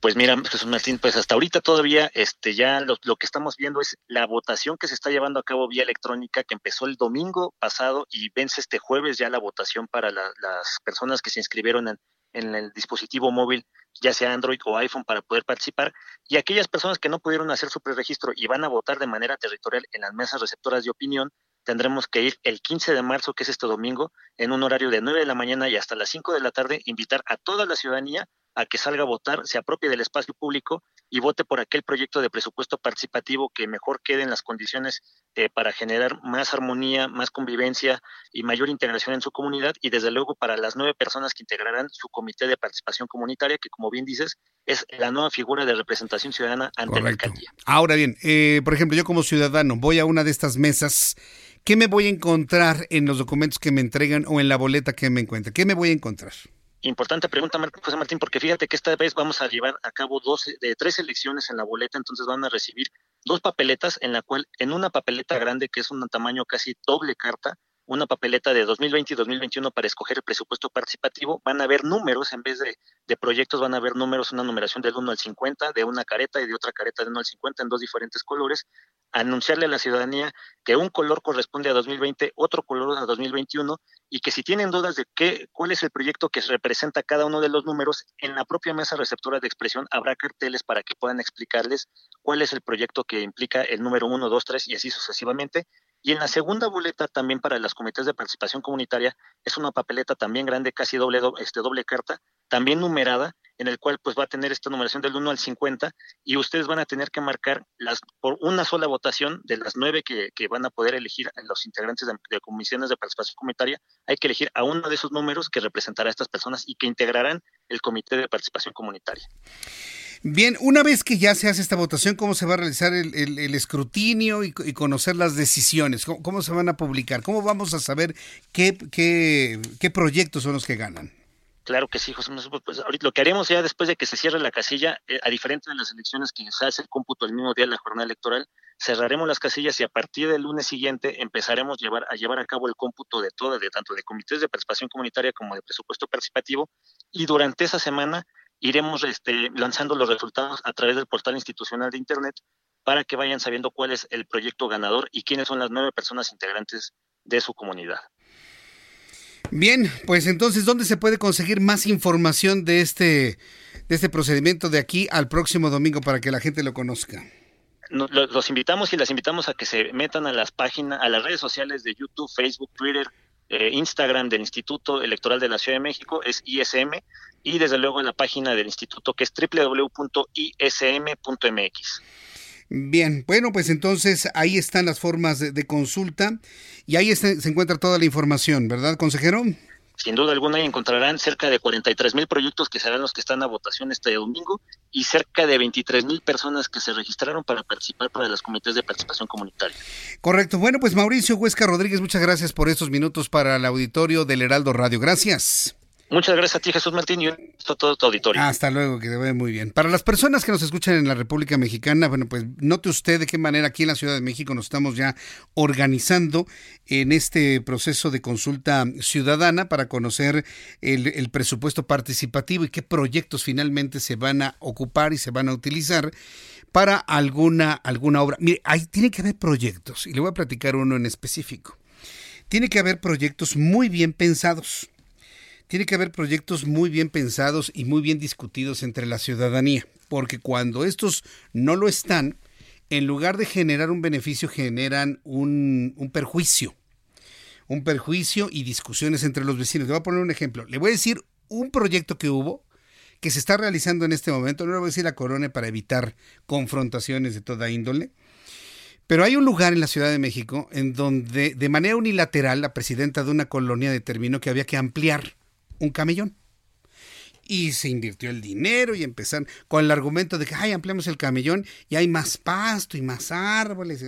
Pues mira, Jesús Martín, pues hasta ahorita todavía este, ya lo, que estamos viendo es la votación que se está llevando a cabo vía electrónica que empezó el domingo pasado y vence este jueves ya la votación para las personas que se inscribieron en, en el dispositivo móvil ya sea Android o iPhone, para poder participar. Y aquellas personas que no pudieron hacer su preregistro y van a votar de manera territorial en las mesas receptoras de opinión, tendremos que ir el 15 de marzo, que es este domingo, en un horario de 9 de la mañana y hasta las 5 de la tarde, invitar a toda la ciudadanía a que salga a votar, se apropie del espacio público y vote por aquel proyecto de presupuesto participativo que mejor quede en las condiciones eh, para generar más armonía, más convivencia y mayor integración en su comunidad y desde luego para las nueve personas que integrarán su comité de participación comunitaria, que como bien dices, es la nueva figura de representación ciudadana ante la alcaldía. Ahora bien, eh, por ejemplo, yo como ciudadano voy a una de estas mesas, ¿qué me voy a encontrar en los documentos que me entregan o en la boleta que me encuentre? ¿Qué me voy a encontrar? Importante pregunta, José Martín, porque fíjate que esta vez vamos a llevar a cabo dos, de tres elecciones en la boleta, entonces van a recibir dos papeletas en la cual en una papeleta grande que es un tamaño casi doble carta, una papeleta de 2020 y 2021 para escoger el presupuesto participativo, van a haber números en vez de, de, proyectos, van a haber números, una numeración del 1 al 50, de una careta y de otra careta de 1 al 50 en dos diferentes colores, anunciarle a la ciudadanía que un color corresponde a 2020, otro color a 2021 y que si tienen dudas de qué, cuál es el proyecto que representa cada uno de los números, en la propia mesa receptora de expresión habrá carteles para que puedan explicarles cuál es el proyecto que implica el número 1, 2, 3 y así sucesivamente. Y en la segunda boleta, también para las comités de participación comunitaria, es una papeleta también grande, casi doble, este, doble carta, también numerada, en el cual pues va a tener esta numeración del 1 al 50 y ustedes van a tener que marcar las por una sola votación de las nueve que, van a poder elegir los integrantes de, comisiones de participación comunitaria, hay que elegir a uno de esos números que representará a estas personas y que integrarán el comité de participación comunitaria. Bien, una vez que ya se hace esta votación, ¿cómo se va a realizar el, escrutinio y, conocer las decisiones? ¿Cómo, se van a publicar? ¿Cómo vamos a saber qué, qué, qué proyectos son los que ganan? Claro que sí, José. Pues ahorita lo que haremos ya después de que se cierre la casilla, eh, a diferencia de las elecciones que se hace el cómputo el mismo día de la jornada electoral, cerraremos las casillas y a partir del lunes siguiente empezaremos a llevar a cabo el cómputo de todo, de tanto de comités de participación comunitaria como de presupuesto participativo. Y durante esa semana iremos este, lanzando los resultados a través del portal institucional de Internet para que vayan sabiendo cuál es el proyecto ganador y quiénes son las nueve personas integrantes de su comunidad. Bien, pues entonces, ¿dónde se puede conseguir más información de este, de este procedimiento de aquí al próximo domingo para que la gente lo conozca? los invitamos y las invitamos a que se metan a las páginas, a las redes sociales de YouTube, Facebook, Twitter, eh, Instagram del Instituto Electoral de la Ciudad de México, es ISM, y desde luego en la página del instituto que es www.ism.mx. Bien, bueno, pues entonces ahí están las formas de, consulta y ahí se encuentra toda la información, ¿verdad, consejero? sin duda alguna encontrarán cerca de 43 mil proyectos que serán los que están a votación este domingo y cerca de 23 mil personas que se registraron para participar para los comités de participación comunitaria. Correcto. Bueno, pues Mauricio Huesca Rodríguez, muchas gracias por estos minutos para el auditorio del Heraldo Radio. Gracias. Muchas gracias a ti, Jesús Martín, y a todo tu auditorio. Hasta luego, que te vaya muy bien. Para las personas que nos escuchan en la República Mexicana, bueno, pues note usted de qué manera aquí en la Ciudad de México nos estamos ya organizando en este proceso de consulta ciudadana para conocer el, el presupuesto participativo y qué proyectos finalmente se van a ocupar y se van a utilizar para alguna, alguna obra. Mire, ahí tiene que haber proyectos, y le voy a platicar uno en específico. Tiene que haber proyectos muy bien pensados tiene que haber proyectos muy bien pensados y muy bien discutidos entre la ciudadanía, porque cuando estos no lo están, en lugar de generar un beneficio, generan un, un perjuicio. Un perjuicio y discusiones entre los vecinos. Le voy a poner un ejemplo. Le voy a decir un proyecto que hubo, que se está realizando en este momento. No le voy a decir la corona para evitar confrontaciones de toda índole. Pero hay un lugar en la Ciudad de México en donde de manera unilateral la presidenta de una colonia determinó que había que ampliar un camellón. Y se invirtió el dinero y empezaron con el argumento de que, ay, ampliamos el camellón y hay más pasto y más árboles.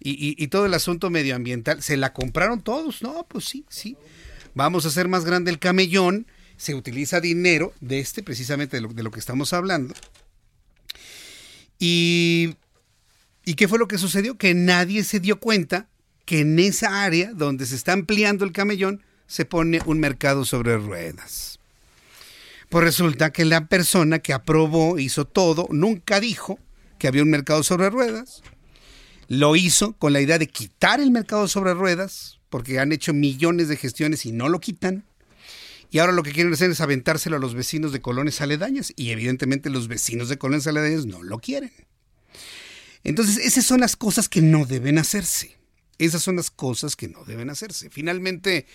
Y, todo el asunto medioambiental. ¿Se la compraron todos? No, pues sí, sí. Vamos a hacer más grande el camellón. Se utiliza dinero de este, precisamente de lo, de lo que estamos hablando. Y, ¿Y qué fue lo que sucedió? Que nadie se dio cuenta que en esa área donde se está ampliando el camellón, se pone un mercado sobre ruedas. Pues resulta que la persona que aprobó, hizo todo, nunca dijo que había un mercado sobre ruedas. Lo hizo con la idea de quitar el mercado sobre ruedas, porque han hecho millones de gestiones y no lo quitan. Y ahora lo que quieren hacer es aventárselo a los vecinos de colonias aledañas. Y evidentemente los vecinos de colonias aledañas no lo quieren. Entonces, esas son las cosas que no deben hacerse. Esas son las cosas que no deben hacerse. Finalmente,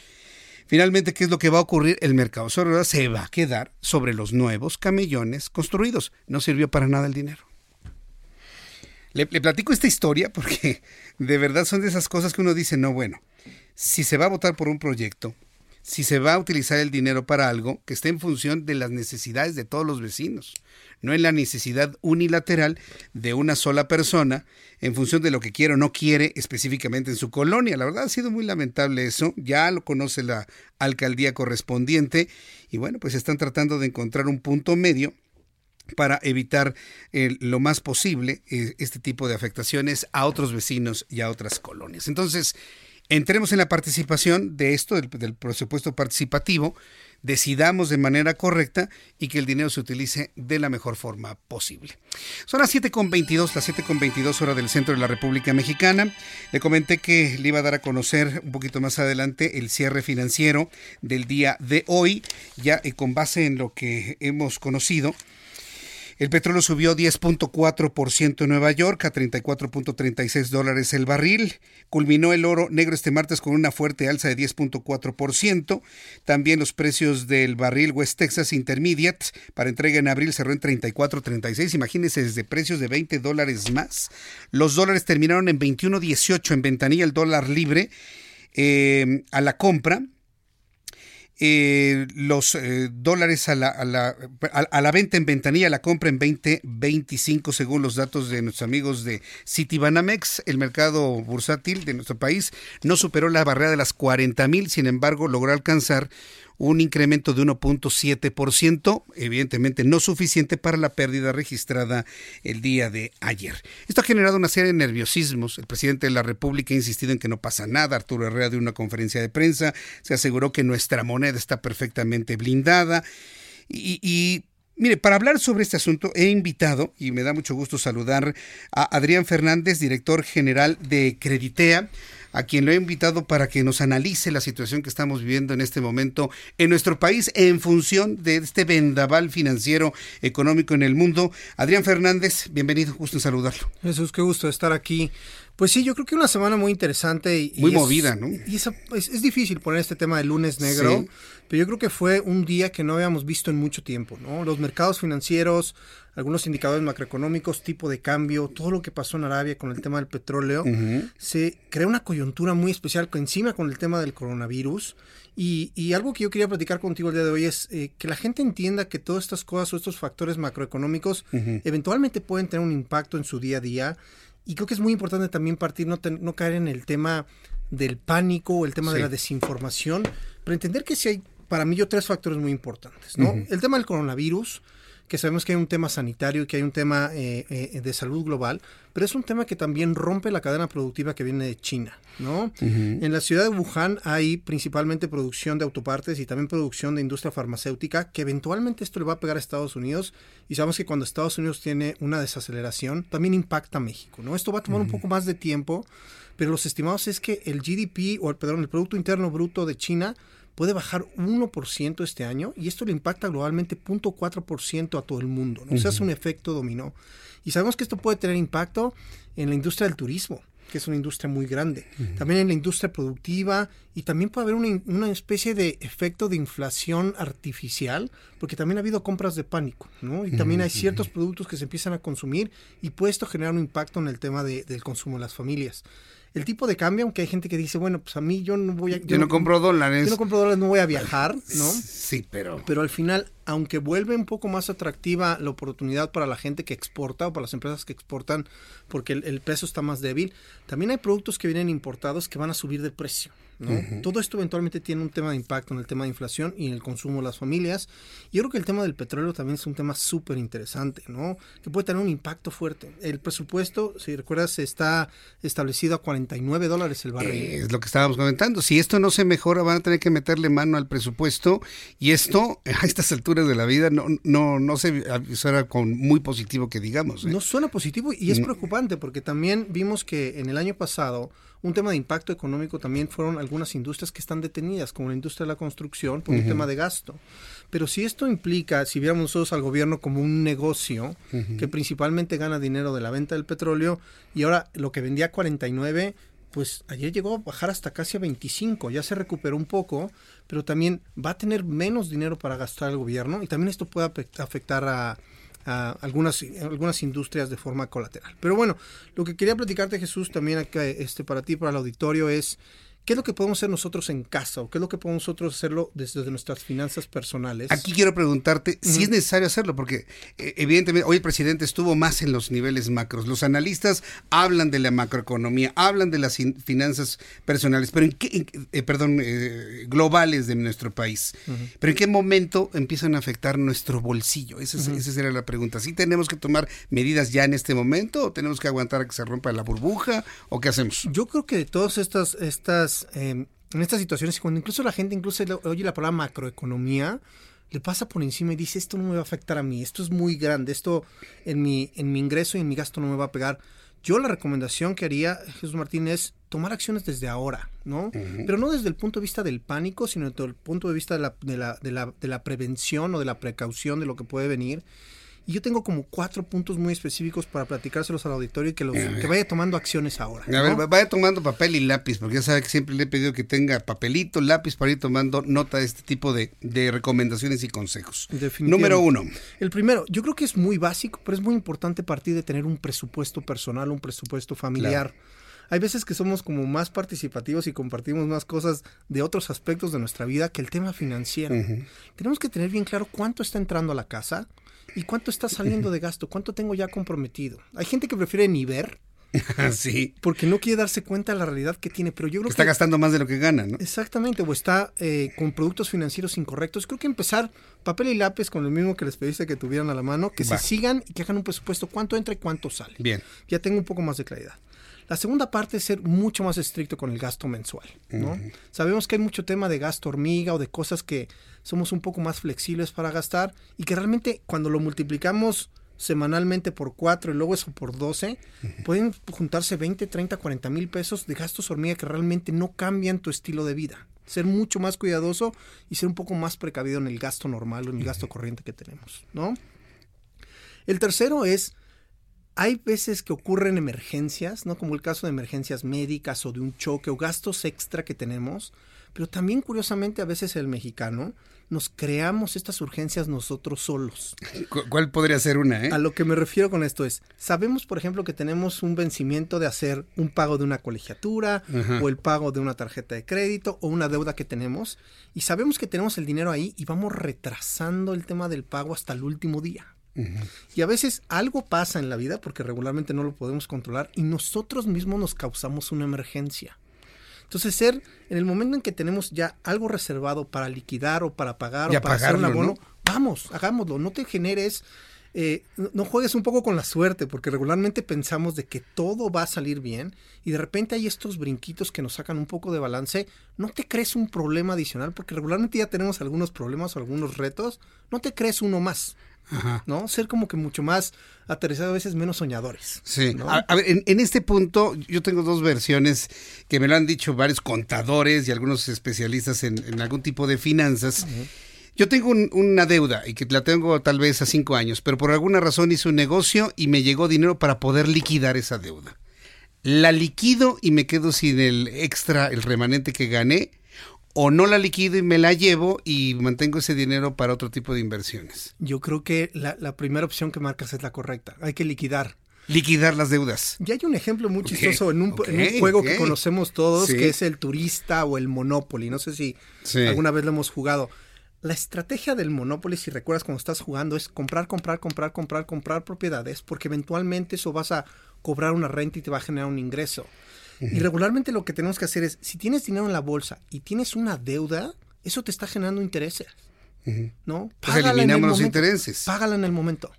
Finalmente, ¿qué es lo que va a ocurrir? El mercado sobre se va a quedar sobre los nuevos camellones construidos. No sirvió para nada el dinero. Le, platico esta historia porque de verdad son de esas cosas que uno dice, no, bueno, si se va a votar por un proyecto, si se va a utilizar el dinero para algo que esté en función de las necesidades de todos los vecinos, no en la necesidad unilateral de una sola persona en función de lo que quiere o no quiere específicamente en su colonia. La verdad ha sido muy lamentable eso, ya lo conoce la alcaldía correspondiente y bueno, pues están tratando de encontrar un punto medio para evitar eh, lo más posible eh, este tipo de afectaciones a otros vecinos y a otras colonias. Entonces, entremos en la participación de esto, del, presupuesto participativo, decidamos de manera correcta y que el dinero se utilice de la mejor forma posible. Son las 7.22, las 7.22 horas del centro de la República Mexicana. Le comenté que le iba a dar a conocer un poquito más adelante el cierre financiero del día de hoy, ya eh, con base en lo que hemos conocido. El petróleo subió 10.4% en Nueva York a 34.36 dólares el barril. Culminó el oro negro este martes con una fuerte alza de 10.4%. También los precios del barril West Texas Intermediate para entrega en abril cerró en 34.36. Imagínense desde precios de 20 dólares más. Los dólares terminaron en 21.18 en ventanilla el dólar libre eh, a la compra eh, los eh, dólares a la, a, la, a, la, venta en ventanilla, la compra en 2025 según los datos de nuestros amigos de Citibanamex. El mercado bursátil de nuestro país no superó la barrera de las 40 mil, sin embargo logró alcanzar un incremento de 1.7%, evidentemente no suficiente para la pérdida registrada el día de ayer. Esto ha generado una serie de nerviosismos. El presidente de la República ha insistido en que no pasa nada. Arturo Herrera de una conferencia de prensa se aseguró que nuestra moneda está perfectamente blindada. Y, y Mire, para hablar sobre este asunto he invitado, y me da mucho gusto saludar a Adrián Fernández, director general de Creditea a quien lo he invitado para que nos analice la situación que estamos viviendo en este momento en nuestro país en función de este vendaval financiero económico en el mundo. Adrián Fernández, bienvenido, gusto en saludarlo. Jesús, qué gusto estar aquí Pues sí, yo creo que una semana muy interesante. Y, muy y movida, es, ¿no? Y es, es, es, difícil poner este tema de lunes negro, sí. pero yo creo que fue un día que no habíamos visto en mucho tiempo, ¿no? Los mercados financieros, algunos indicadores macroeconómicos, tipo de cambio, todo lo que pasó en Arabia con el tema del petróleo, uh -huh. se crea una coyuntura muy especial encima con el tema del coronavirus. Y, y, algo que yo quería platicar contigo el día de hoy es eh, que la gente entienda que todas estas cosas o estos factores macroeconómicos uh -huh. eventualmente pueden tener un impacto en su día a día. Y creo que es muy importante también partir, no, ten, no caer en el tema del pánico o el tema sí. de la desinformación, pero entender que sí hay, para mí, yo tres factores muy importantes, ¿no? Uh -huh. El tema del coronavirus, que sabemos que hay un tema sanitario y que hay un tema eh, eh, de salud global, pero es un tema que también rompe la cadena productiva que viene de China, ¿no? Uh -huh. En la ciudad de Wuhan hay principalmente producción de autopartes y también producción de industria farmacéutica, que eventualmente esto le va a pegar a Estados Unidos y sabemos que cuando Estados Unidos tiene una desaceleración, también impacta a México, ¿no? Esto va a tomar uh -huh. un poco más de tiempo, pero los estimados es que el GDP, o el, perdón, el Producto Interno Bruto de China puede bajar 1% este año y esto le impacta globalmente 0.4% a todo el mundo. ¿no? Se hace un efecto dominó. Y sabemos que esto puede tener impacto en la industria del turismo, que es una industria muy grande. Uh -huh. También en la industria productiva y también puede haber una, una, especie de efecto de inflación artificial, porque también ha habido compras de pánico, ¿no? Y también uh -huh. hay ciertos productos que se empiezan a consumir y puede esto generar un impacto en el tema de, del consumo de las familias el tipo de cambio, aunque hay gente que dice, bueno, pues a mí yo no voy a... Yo, yo no, no, compro dólares. Yo no compro dólares, no voy a viajar, ¿no? Sí, pero... Pero al final, aunque vuelve un poco más atractiva la oportunidad para la gente que exporta o para las empresas que exportan, porque el, el peso está más débil, también hay productos que vienen importados que van a subir de precio. ¿No? Uh -huh. Todo esto eventualmente tiene un tema de impacto en el tema de inflación y en el consumo de las familias. Y yo creo que el tema del petróleo también es un tema súper interesante, ¿no? Que puede tener un impacto fuerte. El presupuesto, si recuerdas, está establecido a 49 dólares el barril. Eh, es lo que estábamos comentando. Si esto no se mejora, van a tener que meterle mano al presupuesto. Y esto, a estas alturas de la vida, no, no, no se suena con muy positivo que digamos. ¿eh? No suena positivo y es preocupante porque también vimos que en el año pasado un tema de impacto económico también fueron algunas industrias que están detenidas, como la industria de la construcción, por uh -huh. un tema de gasto. Pero si esto implica, si viéramos nosotros al gobierno como un negocio uh -huh. que principalmente gana dinero de la venta del petróleo y ahora lo que vendía a 49 pues ayer llegó a bajar hasta casi a 25, ya se recuperó un poco, pero también va a tener menos dinero para gastar el gobierno y también esto puede afectar a, algunas, algunas industrias de forma colateral. Pero bueno, lo que quería platicarte Jesús también acá, este, para ti, para el auditorio es... ¿Qué es lo que podemos hacer nosotros en casa o qué es lo que podemos nosotros hacerlo desde, desde nuestras finanzas personales? Aquí quiero preguntarte si es necesario hacerlo, porque eh, evidentemente hoy el presidente estuvo más en los niveles macros. Los analistas hablan de la macroeconomía, hablan de las finanzas personales, pero en qué, en, eh, perdón, eh, globales de nuestro país. Uh -huh. Pero en qué momento empiezan a afectar nuestro bolsillo? Esa, es, uh -huh. esa sería la pregunta. ¿Sí tenemos que tomar medidas ya en este momento o tenemos que aguantar a que se rompa la burbuja o qué hacemos? Yo creo que todas estas, estas eh, en estas situaciones, cuando incluso la gente incluso oye la palabra macroeconomía, le pasa por encima y dice, esto no me va a afectar a mí, esto es muy grande, esto en mi, en mi ingreso y en mi gasto no me va a pegar. Yo la recomendación que haría, Jesús Martín, es tomar acciones desde ahora, ¿no? Uh -huh. Pero no desde el punto de vista del pánico, sino desde el punto de vista de la, de la, de la, de la prevención o de la precaución de lo que puede venir. Y yo tengo como cuatro puntos muy específicos para platicárselos al auditorio y que, los, que vaya tomando acciones ahora. ¿no? A ver, vaya tomando papel y lápiz, porque ya sabe que siempre le he pedido que tenga papelito, lápiz para ir tomando nota de este tipo de, de recomendaciones y consejos. Número uno. El primero, yo creo que es muy básico, pero es muy importante partir de tener un presupuesto personal, un presupuesto familiar. Claro hay veces que somos como más participativos y compartimos más cosas de otros aspectos de nuestra vida que el tema financiero. Uh -huh. Tenemos que tener bien claro cuánto está entrando a la casa y cuánto está saliendo de gasto, cuánto tengo ya comprometido. Hay gente que prefiere ni ver. sí. Porque no quiere darse cuenta de la realidad que tiene, pero yo creo está que... gastando más de lo que gana, ¿no? Exactamente, o está eh, con productos financieros incorrectos. Creo que empezar papel y lápiz con lo mismo que les pediste que tuvieran a la mano, que Va. se sigan y que hagan un presupuesto, cuánto entra y cuánto sale. Bien. Ya tengo un poco más de claridad. La segunda parte es ser mucho más estricto con el gasto mensual, ¿no? Uh -huh. Sabemos que hay mucho tema de gasto hormiga o de cosas que somos un poco más flexibles para gastar y que realmente cuando lo multiplicamos semanalmente por 4 y luego eso por 12, uh -huh. pueden juntarse 20, 30, 40 mil pesos de gastos hormiga que realmente no cambian tu estilo de vida. Ser mucho más cuidadoso y ser un poco más precavido en el gasto normal o en el gasto corriente que tenemos, ¿no? El tercero es hay veces que ocurren emergencias, ¿no? Como el caso de emergencias médicas o de un choque o gastos extra que tenemos, pero también curiosamente a veces el mexicano nos creamos estas urgencias nosotros solos. ¿Cuál podría ser una? Eh? A lo que me refiero con esto es, sabemos por ejemplo que tenemos un vencimiento de hacer un pago de una colegiatura Ajá. o el pago de una tarjeta de crédito o una deuda que tenemos y sabemos que tenemos el dinero ahí y vamos retrasando el tema del pago hasta el último día. Y a veces algo pasa en la vida porque regularmente no lo podemos controlar y nosotros mismos nos causamos una emergencia. Entonces, ser en el momento en que tenemos ya algo reservado para liquidar o para pagar y o para pagarlo, hacer un abono, ¿no? vamos, hagámoslo. No te generes, eh, no juegues un poco con la suerte, porque regularmente pensamos de que todo va a salir bien y de repente hay estos brinquitos que nos sacan un poco de balance. No te crees un problema adicional, porque regularmente ya tenemos algunos problemas o algunos retos. No te crees uno más. Ajá. ¿no? Ser como que mucho más aterrizado, a veces menos soñadores. Sí. ¿no? A, a, ver, en, en, este punto yo tengo dos versiones que me lo han dicho varios contadores y algunos especialistas en, en algún tipo de finanzas. Yo tengo un, una deuda y que la tengo tal vez a cinco años, pero por alguna razón hice un negocio y me llegó dinero para poder liquidar esa deuda. La liquido y me quedo sin el extra, el remanente que gané, o no la liquido y me la llevo y mantengo ese dinero para otro tipo de inversiones? Yo creo que la, la primera opción que marcas es la correcta. Hay que liquidar. Liquidar las deudas. Ya hay un ejemplo muy okay. chistoso en un, okay. en un juego okay. que conocemos todos, sí. que es el turista o el Monopoly. No sé si sí. alguna vez lo hemos jugado. La estrategia del Monopoly, si recuerdas cuando estás jugando, es comprar, comprar, comprar, comprar, comprar propiedades, porque eventualmente eso vas a cobrar una renta y te va a generar un ingreso. Y regularmente lo que tenemos que hacer es, si tienes dinero en la bolsa y tienes una deuda, eso te está generando intereses. ¿No? Pues eliminamos los intereses. Págala en el momento.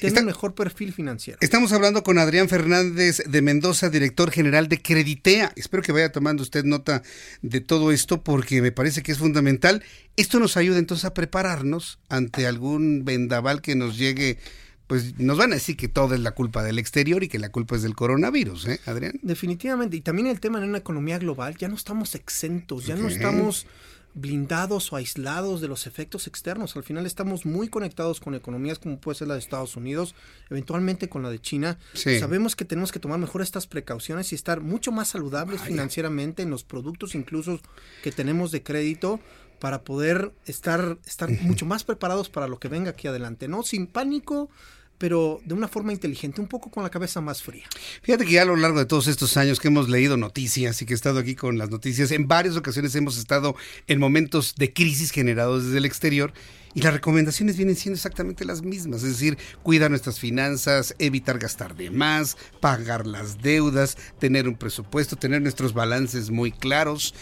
Tiene un mejor perfil financiero. Estamos hablando con Adrián Fernández de Mendoza, director general de Creditea. Espero que vaya tomando usted nota de todo esto porque me parece que es fundamental. Esto nos ayuda entonces a prepararnos ante algún vendaval que nos llegue pues nos van a decir que todo es la culpa del exterior y que la culpa es del coronavirus, ¿eh, Adrián? Definitivamente. Y también el tema en una economía global, ya no estamos exentos, ya okay. no estamos blindados o aislados de los efectos externos. Al final estamos muy conectados con economías como puede ser la de Estados Unidos, eventualmente con la de China. Sí. Sabemos que tenemos que tomar mejor estas precauciones y estar mucho más saludables Vaya. financieramente en los productos incluso que tenemos de crédito para poder estar, estar mucho más preparados para lo que venga aquí adelante, ¿no? Sin pánico, pero de una forma inteligente, un poco con la cabeza más fría. Fíjate que ya a lo largo de todos estos años que hemos leído noticias y que he estado aquí con las noticias, en varias ocasiones hemos estado en momentos de crisis generados desde el exterior y las recomendaciones vienen siendo exactamente las mismas, es decir, cuidar nuestras finanzas, evitar gastar de más, pagar las deudas, tener un presupuesto, tener nuestros balances muy claros.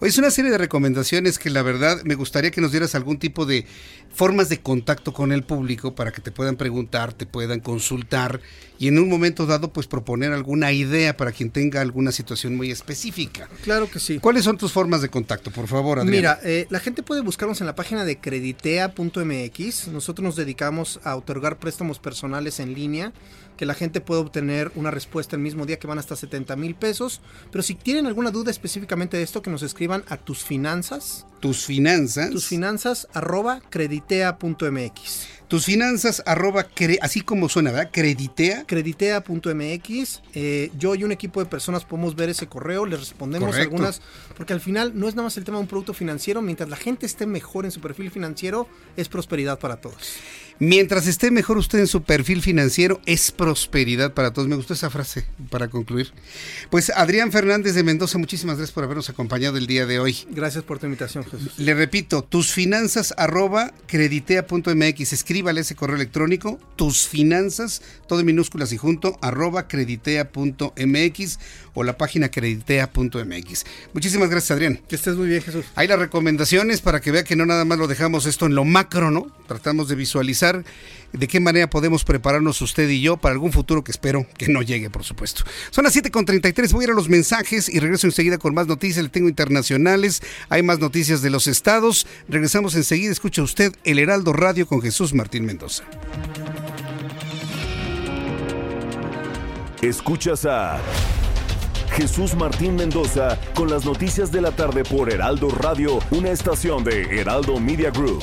Es una serie de recomendaciones que la verdad me gustaría que nos dieras algún tipo de formas de contacto con el público para que te puedan preguntar, te puedan consultar y en un momento dado pues proponer alguna idea para quien tenga alguna situación muy específica. Claro que sí. ¿Cuáles son tus formas de contacto, por favor, Adrián? Mira, eh, la gente puede buscarnos en la página de creditea.mx. Nosotros nos dedicamos a otorgar préstamos personales en línea que la gente puede obtener una respuesta el mismo día que van hasta 70 mil pesos. Pero si tienen alguna duda específicamente de esto, que nos escriban a tus finanzas. Tus finanzas. Tus finanzas arroba creditea.mx. Tus finanzas arroba, cre, así como suena, ¿verdad? Creditea. Creditea.mx. Eh, yo y un equipo de personas podemos ver ese correo, les respondemos Correcto. algunas, porque al final no es nada más el tema de un producto financiero, mientras la gente esté mejor en su perfil financiero, es prosperidad para todos. Mientras esté mejor usted en su perfil financiero, es prosperidad para todos. Me gustó esa frase para concluir. Pues Adrián Fernández de Mendoza, muchísimas gracias por habernos acompañado el día de hoy. Gracias por tu invitación, Jesús. Le repito, tus finanzas arroba creditea.mx. Escríbale ese correo electrónico, tus finanzas, todo en minúsculas y junto, arroba creditea.mx o la página creditea.mx. Muchísimas gracias, Adrián. Que estés muy bien, Jesús. Hay las recomendaciones para que vea que no nada más lo dejamos esto en lo macro, ¿no? Tratamos de visualizar de qué manera podemos prepararnos usted y yo para algún futuro que espero que no llegue, por supuesto. Son las 7.33, voy a ir a los mensajes y regreso enseguida con más noticias. Le tengo internacionales, hay más noticias de los estados. Regresamos enseguida, escucha usted El Heraldo Radio con Jesús Martín Mendoza. Escuchas a Jesús Martín Mendoza con las noticias de la tarde por Heraldo Radio, una estación de Heraldo Media Group.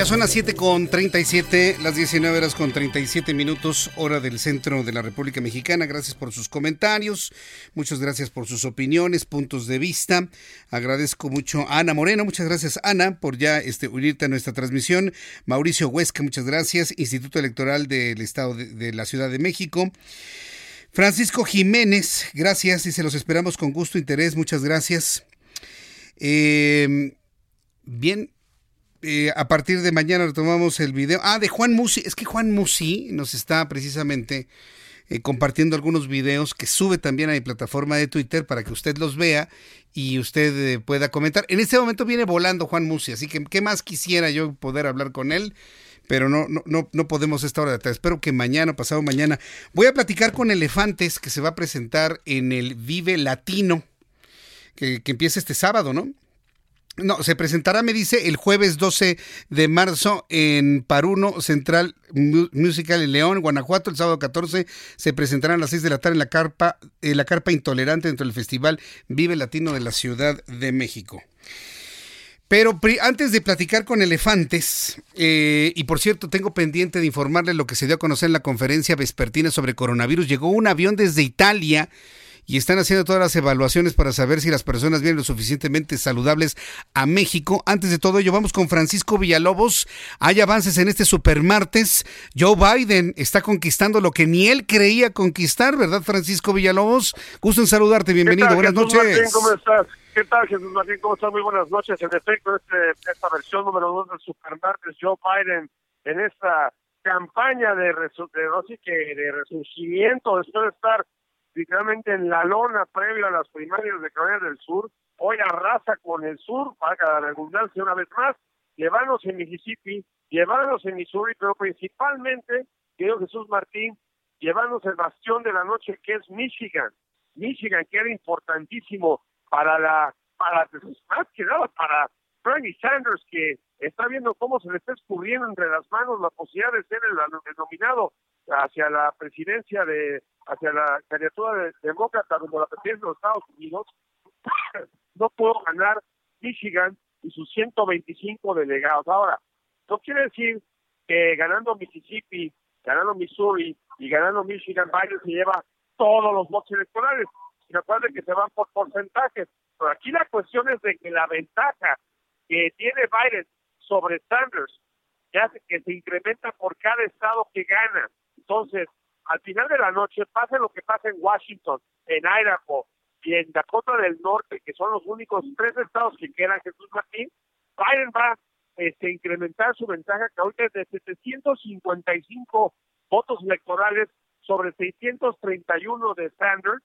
Ya son las 7 con 37, las 19 horas con 37 minutos, hora del centro de la República Mexicana. Gracias por sus comentarios, muchas gracias por sus opiniones, puntos de vista. Agradezco mucho a Ana Moreno, muchas gracias Ana por ya este, unirte a nuestra transmisión. Mauricio Huesca, muchas gracias. Instituto Electoral del Estado de, la Ciudad de México. Francisco Jiménez, gracias y se los esperamos con gusto, interés, muchas gracias. Eh, bien, eh, a partir de mañana retomamos el video. Ah, de Juan Musi. Es que Juan Musi nos está precisamente eh, compartiendo algunos videos que sube también a mi plataforma de Twitter para que usted los vea y usted eh, pueda comentar. En este momento viene volando Juan Musi, así que qué más quisiera yo poder hablar con él. Pero no, no, no, no podemos esta hora de atrás. Espero que mañana, pasado mañana, voy a platicar con Elefantes que se va a presentar en el Vive Latino, que, que empieza este sábado, ¿no? No, se presentará, me dice, el jueves 12 de marzo en Paruno Central Musical en León, Guanajuato. El sábado 14 se presentará a las 6 de la tarde en la carpa, en la carpa intolerante dentro del Festival Vive Latino de la Ciudad de México. Pero antes de platicar con elefantes, eh, y por cierto, tengo pendiente de informarle lo que se dio a conocer en la conferencia vespertina sobre coronavirus. Llegó un avión desde Italia y están haciendo todas las evaluaciones para saber si las personas vienen lo suficientemente saludables a México. Antes de todo ello, vamos con Francisco Villalobos. Hay avances en este supermartes. Joe Biden está conquistando lo que ni él creía conquistar, ¿verdad, Francisco Villalobos? Gusto en saludarte, bienvenido, buenas Jesús noches. Martín, ¿Cómo estás? ¿Qué tal, Jesús Martín? ¿Cómo estás? Muy buenas noches. En efecto, este, esta versión número dos del supermartes Joe Biden en esta campaña de, resu de, no sé qué, de resurgimiento después de estar literalmente en la lona previo a las primarias de Carolina del Sur, hoy arrasa con el sur, para la redundancia una vez más, llevándose en Mississippi, llevándose en Missouri, pero principalmente, querido Jesús Martín, llevándose el bastión de la noche que es Michigan. Michigan, que era importantísimo para la, para, más que nada para Bernie Sanders, que está viendo cómo se le está escurriendo entre las manos la posibilidad de ser el, nominado hacia la presidencia de, hacia la candidatura de demócrata como la presidencia de los Estados Unidos, no puedo ganar Michigan y sus 125 delegados. Ahora, no quiere decir que ganando Mississippi, ganando Missouri y ganando Michigan, Biden se lleva todos los votos electorales. Y recuerden que se van por porcentajes. Pero aquí la cuestión es de que la ventaja que tiene Biden sobre Sanders ya que se incrementa por cada estado que gana. Entonces, al final de la noche, pase lo que pase en Washington, en Idaho y en Dakota del Norte, que son los únicos tres estados que quedan, Jesús Martín, Biden va este, incrementar su ventaja que ahorita es de 755 votos electorales sobre 631 de Sanders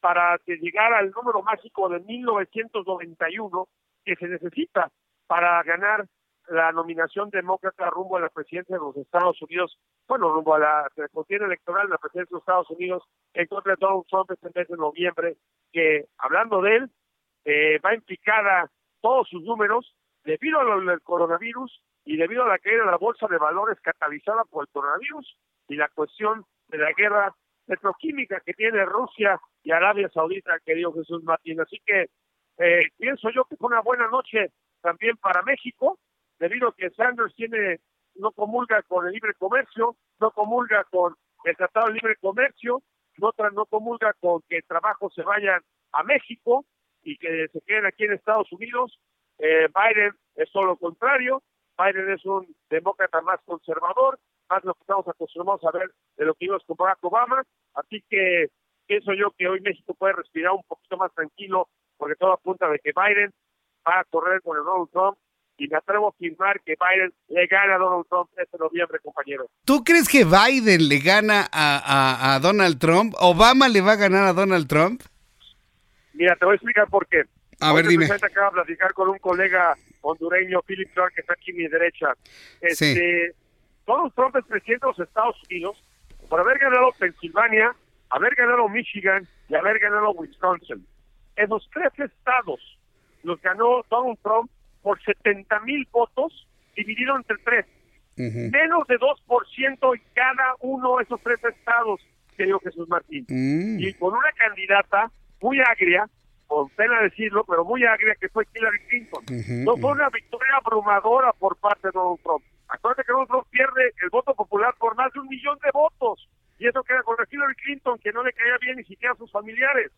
para llegar al número mágico de 1991 que se necesita para ganar la nominación demócrata rumbo a la presidencia de los Estados Unidos, bueno, rumbo a la contienda electoral de la presidencia de los Estados Unidos en contra de Donald Trump este mes de noviembre, que hablando de él, eh, va implicada todos sus números debido al coronavirus y debido a la caída de la bolsa de valores catalizada por el coronavirus y la cuestión de la guerra petroquímica que tiene Rusia y Arabia Saudita, querido Jesús Martín. Así que eh, pienso yo que fue una buena noche también para México, debido a que Sanders tiene no comulga con el libre comercio, no comulga con el Tratado de Libre Comercio, no, comulga con que trabajos se vayan a México y que se queden aquí en Estados Unidos. Eh, Biden es todo lo contrario, Biden es un demócrata más conservador, más lo que estamos acostumbrados a ver de lo que vimos con Barack Obama, así que pienso yo que hoy México puede respirar un poquito más tranquilo, porque todo apunta de que Biden va a correr con el Donald Trump y me atrevo a afirmar que Biden le gana a Donald Trump este noviembre, compañero. ¿Tú crees que Biden le gana a, a, a, Donald Trump? ¿Obama le va a ganar a Donald Trump? Mira, te voy a explicar por qué. A ver, dime. Acabo de platicar con un colega hondureño, Philip Clark, que está aquí a mi derecha. Este, sí. Donald Trump es presidente de los Estados Unidos por haber ganado Pensilvania, haber ganado Michigan y haber ganado Wisconsin. esos tres estados los ganó Donald Trump por 70 mil votos dividido entre tres. Menos de 2% en cada uno de esos tres estados, querido Jesús Martín. Mm. Y con una candidata muy agria, con pena decirlo, pero muy agria, que fue Hillary Clinton. No fue una victoria abrumadora por parte de Donald Trump. Acuérdate que Donald Trump pierde el voto popular por más de un millón de votos. Y eso queda con la Hillary Clinton, que no le caía bien ni siquiera a sus familiares.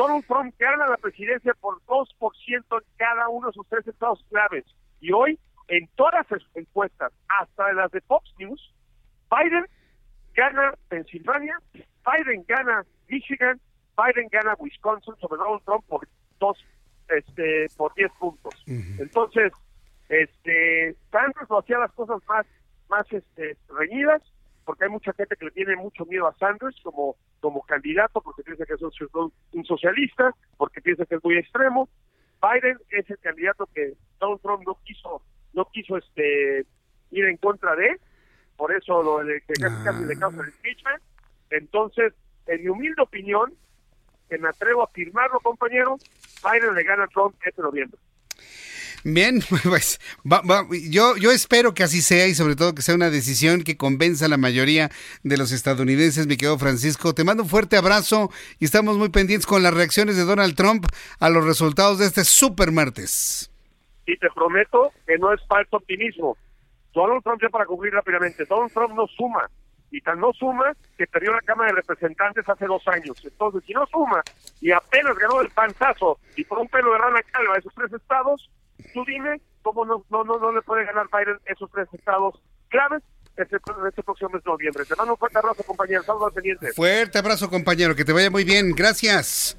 Donald Trump gana la presidencia por 2% en cada uno de sus tres estados claves. Y hoy, en todas las encuestas, hasta las de Fox News, Biden gana Pensilvania, Biden gana Michigan, Biden gana Wisconsin sobre Donald Trump por dos, este, por 10 puntos. Entonces, este, Sanders lo hacía las cosas más, más, este, reñidas, porque hay mucha gente que le tiene mucho miedo a Sanders como, como candidato, porque piensa que es un, socialista, porque piensa que es muy extremo. Biden es el candidato que Donald Trump no quiso, no quiso este ir en contra de, por eso lo de que casi, casi le causa el impeachment. Entonces, en mi humilde opinión, que me atrevo a afirmarlo, compañero, Biden le gana a Trump este noviembre. Bien, pues va- va- yo, yo espero que así sea y sobre todo que sea una decisión que convenza a la mayoría de los estadounidenses, mi querido Francisco. Te mando un fuerte abrazo y estamos muy pendientes con las reacciones de Donald Trump a los resultados de este super martes. y te prometo que no es falso optimismo. Donald Trump, ya para concluir rápidamente, Donald Trump no suma, y tan no suma que perdió la Cámara de Representantes hace dos años. Entonces, si no suma y apenas ganó el panzazo y por un pelo de rana calva esos tres estados, tú dime cómo no, no, no, no le puede ganar Biden esos tres estados claves este, este próximo mes de noviembre. Te mando un fuerte abrazo, compañero. Saludos al pendiente. Fuerte abrazo, compañero, que te vaya muy bien. Gracias.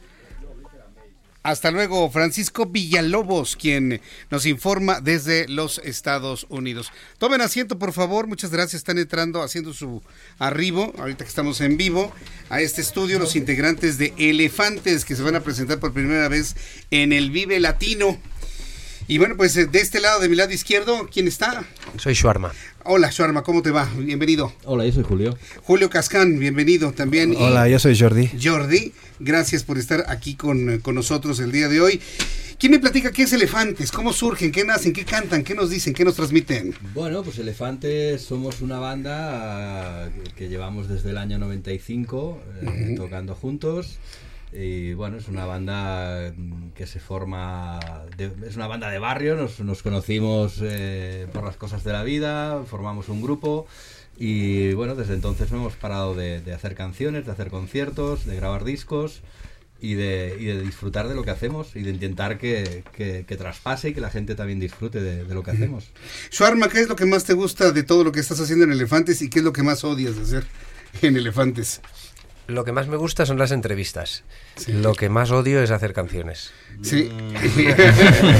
Hasta luego, Francisco Villalobos, quien nos informa desde los Estados Unidos. Tomen asiento, por favor. Muchas gracias. Están entrando, haciendo su arribo, ahorita que estamos en vivo, a este estudio, los integrantes de Elefantes, que se van a presentar por primera vez en el Vive Latino. Y bueno, pues eh, de este lado, de mi lado izquierdo, ¿quién está? Soy Shuarma. Hola, Sharma, ¿cómo te va? Bienvenido. Hola, yo soy Julio. Julio Cascán, bienvenido también. Y- Hola, yo soy Jordi. Jordi, gracias por estar aquí con, con nosotros el día de hoy. ¿Quién me platica qué es Elefantes? ¿Cómo surgen? ¿Qué nacen? ¿Qué cantan? ¿Qué nos dicen? ¿Qué nos transmiten? Bueno, pues Elefantes somos una banda eh, que, llevamos desde el año 95 eh, Ujú. tocando juntos. Y bueno, es una banda que se forma, de- es una banda de barrio, nos, nos conocimos eh, por las cosas de la vida, formamos un grupo y bueno, desde entonces no hemos parado de, de hacer canciones, de hacer conciertos, de grabar discos y de, y de disfrutar de lo que hacemos y de intentar que, que- que traspase y que la gente también disfrute de, de lo que hacemos. Suarma, ¿qué es lo que más te gusta de todo lo que estás haciendo en Elefantes y qué es lo que más odias de hacer en Elefantes? Lo que más me gusta son las entrevistas. Lo que más odio es hacer canciones. Sí.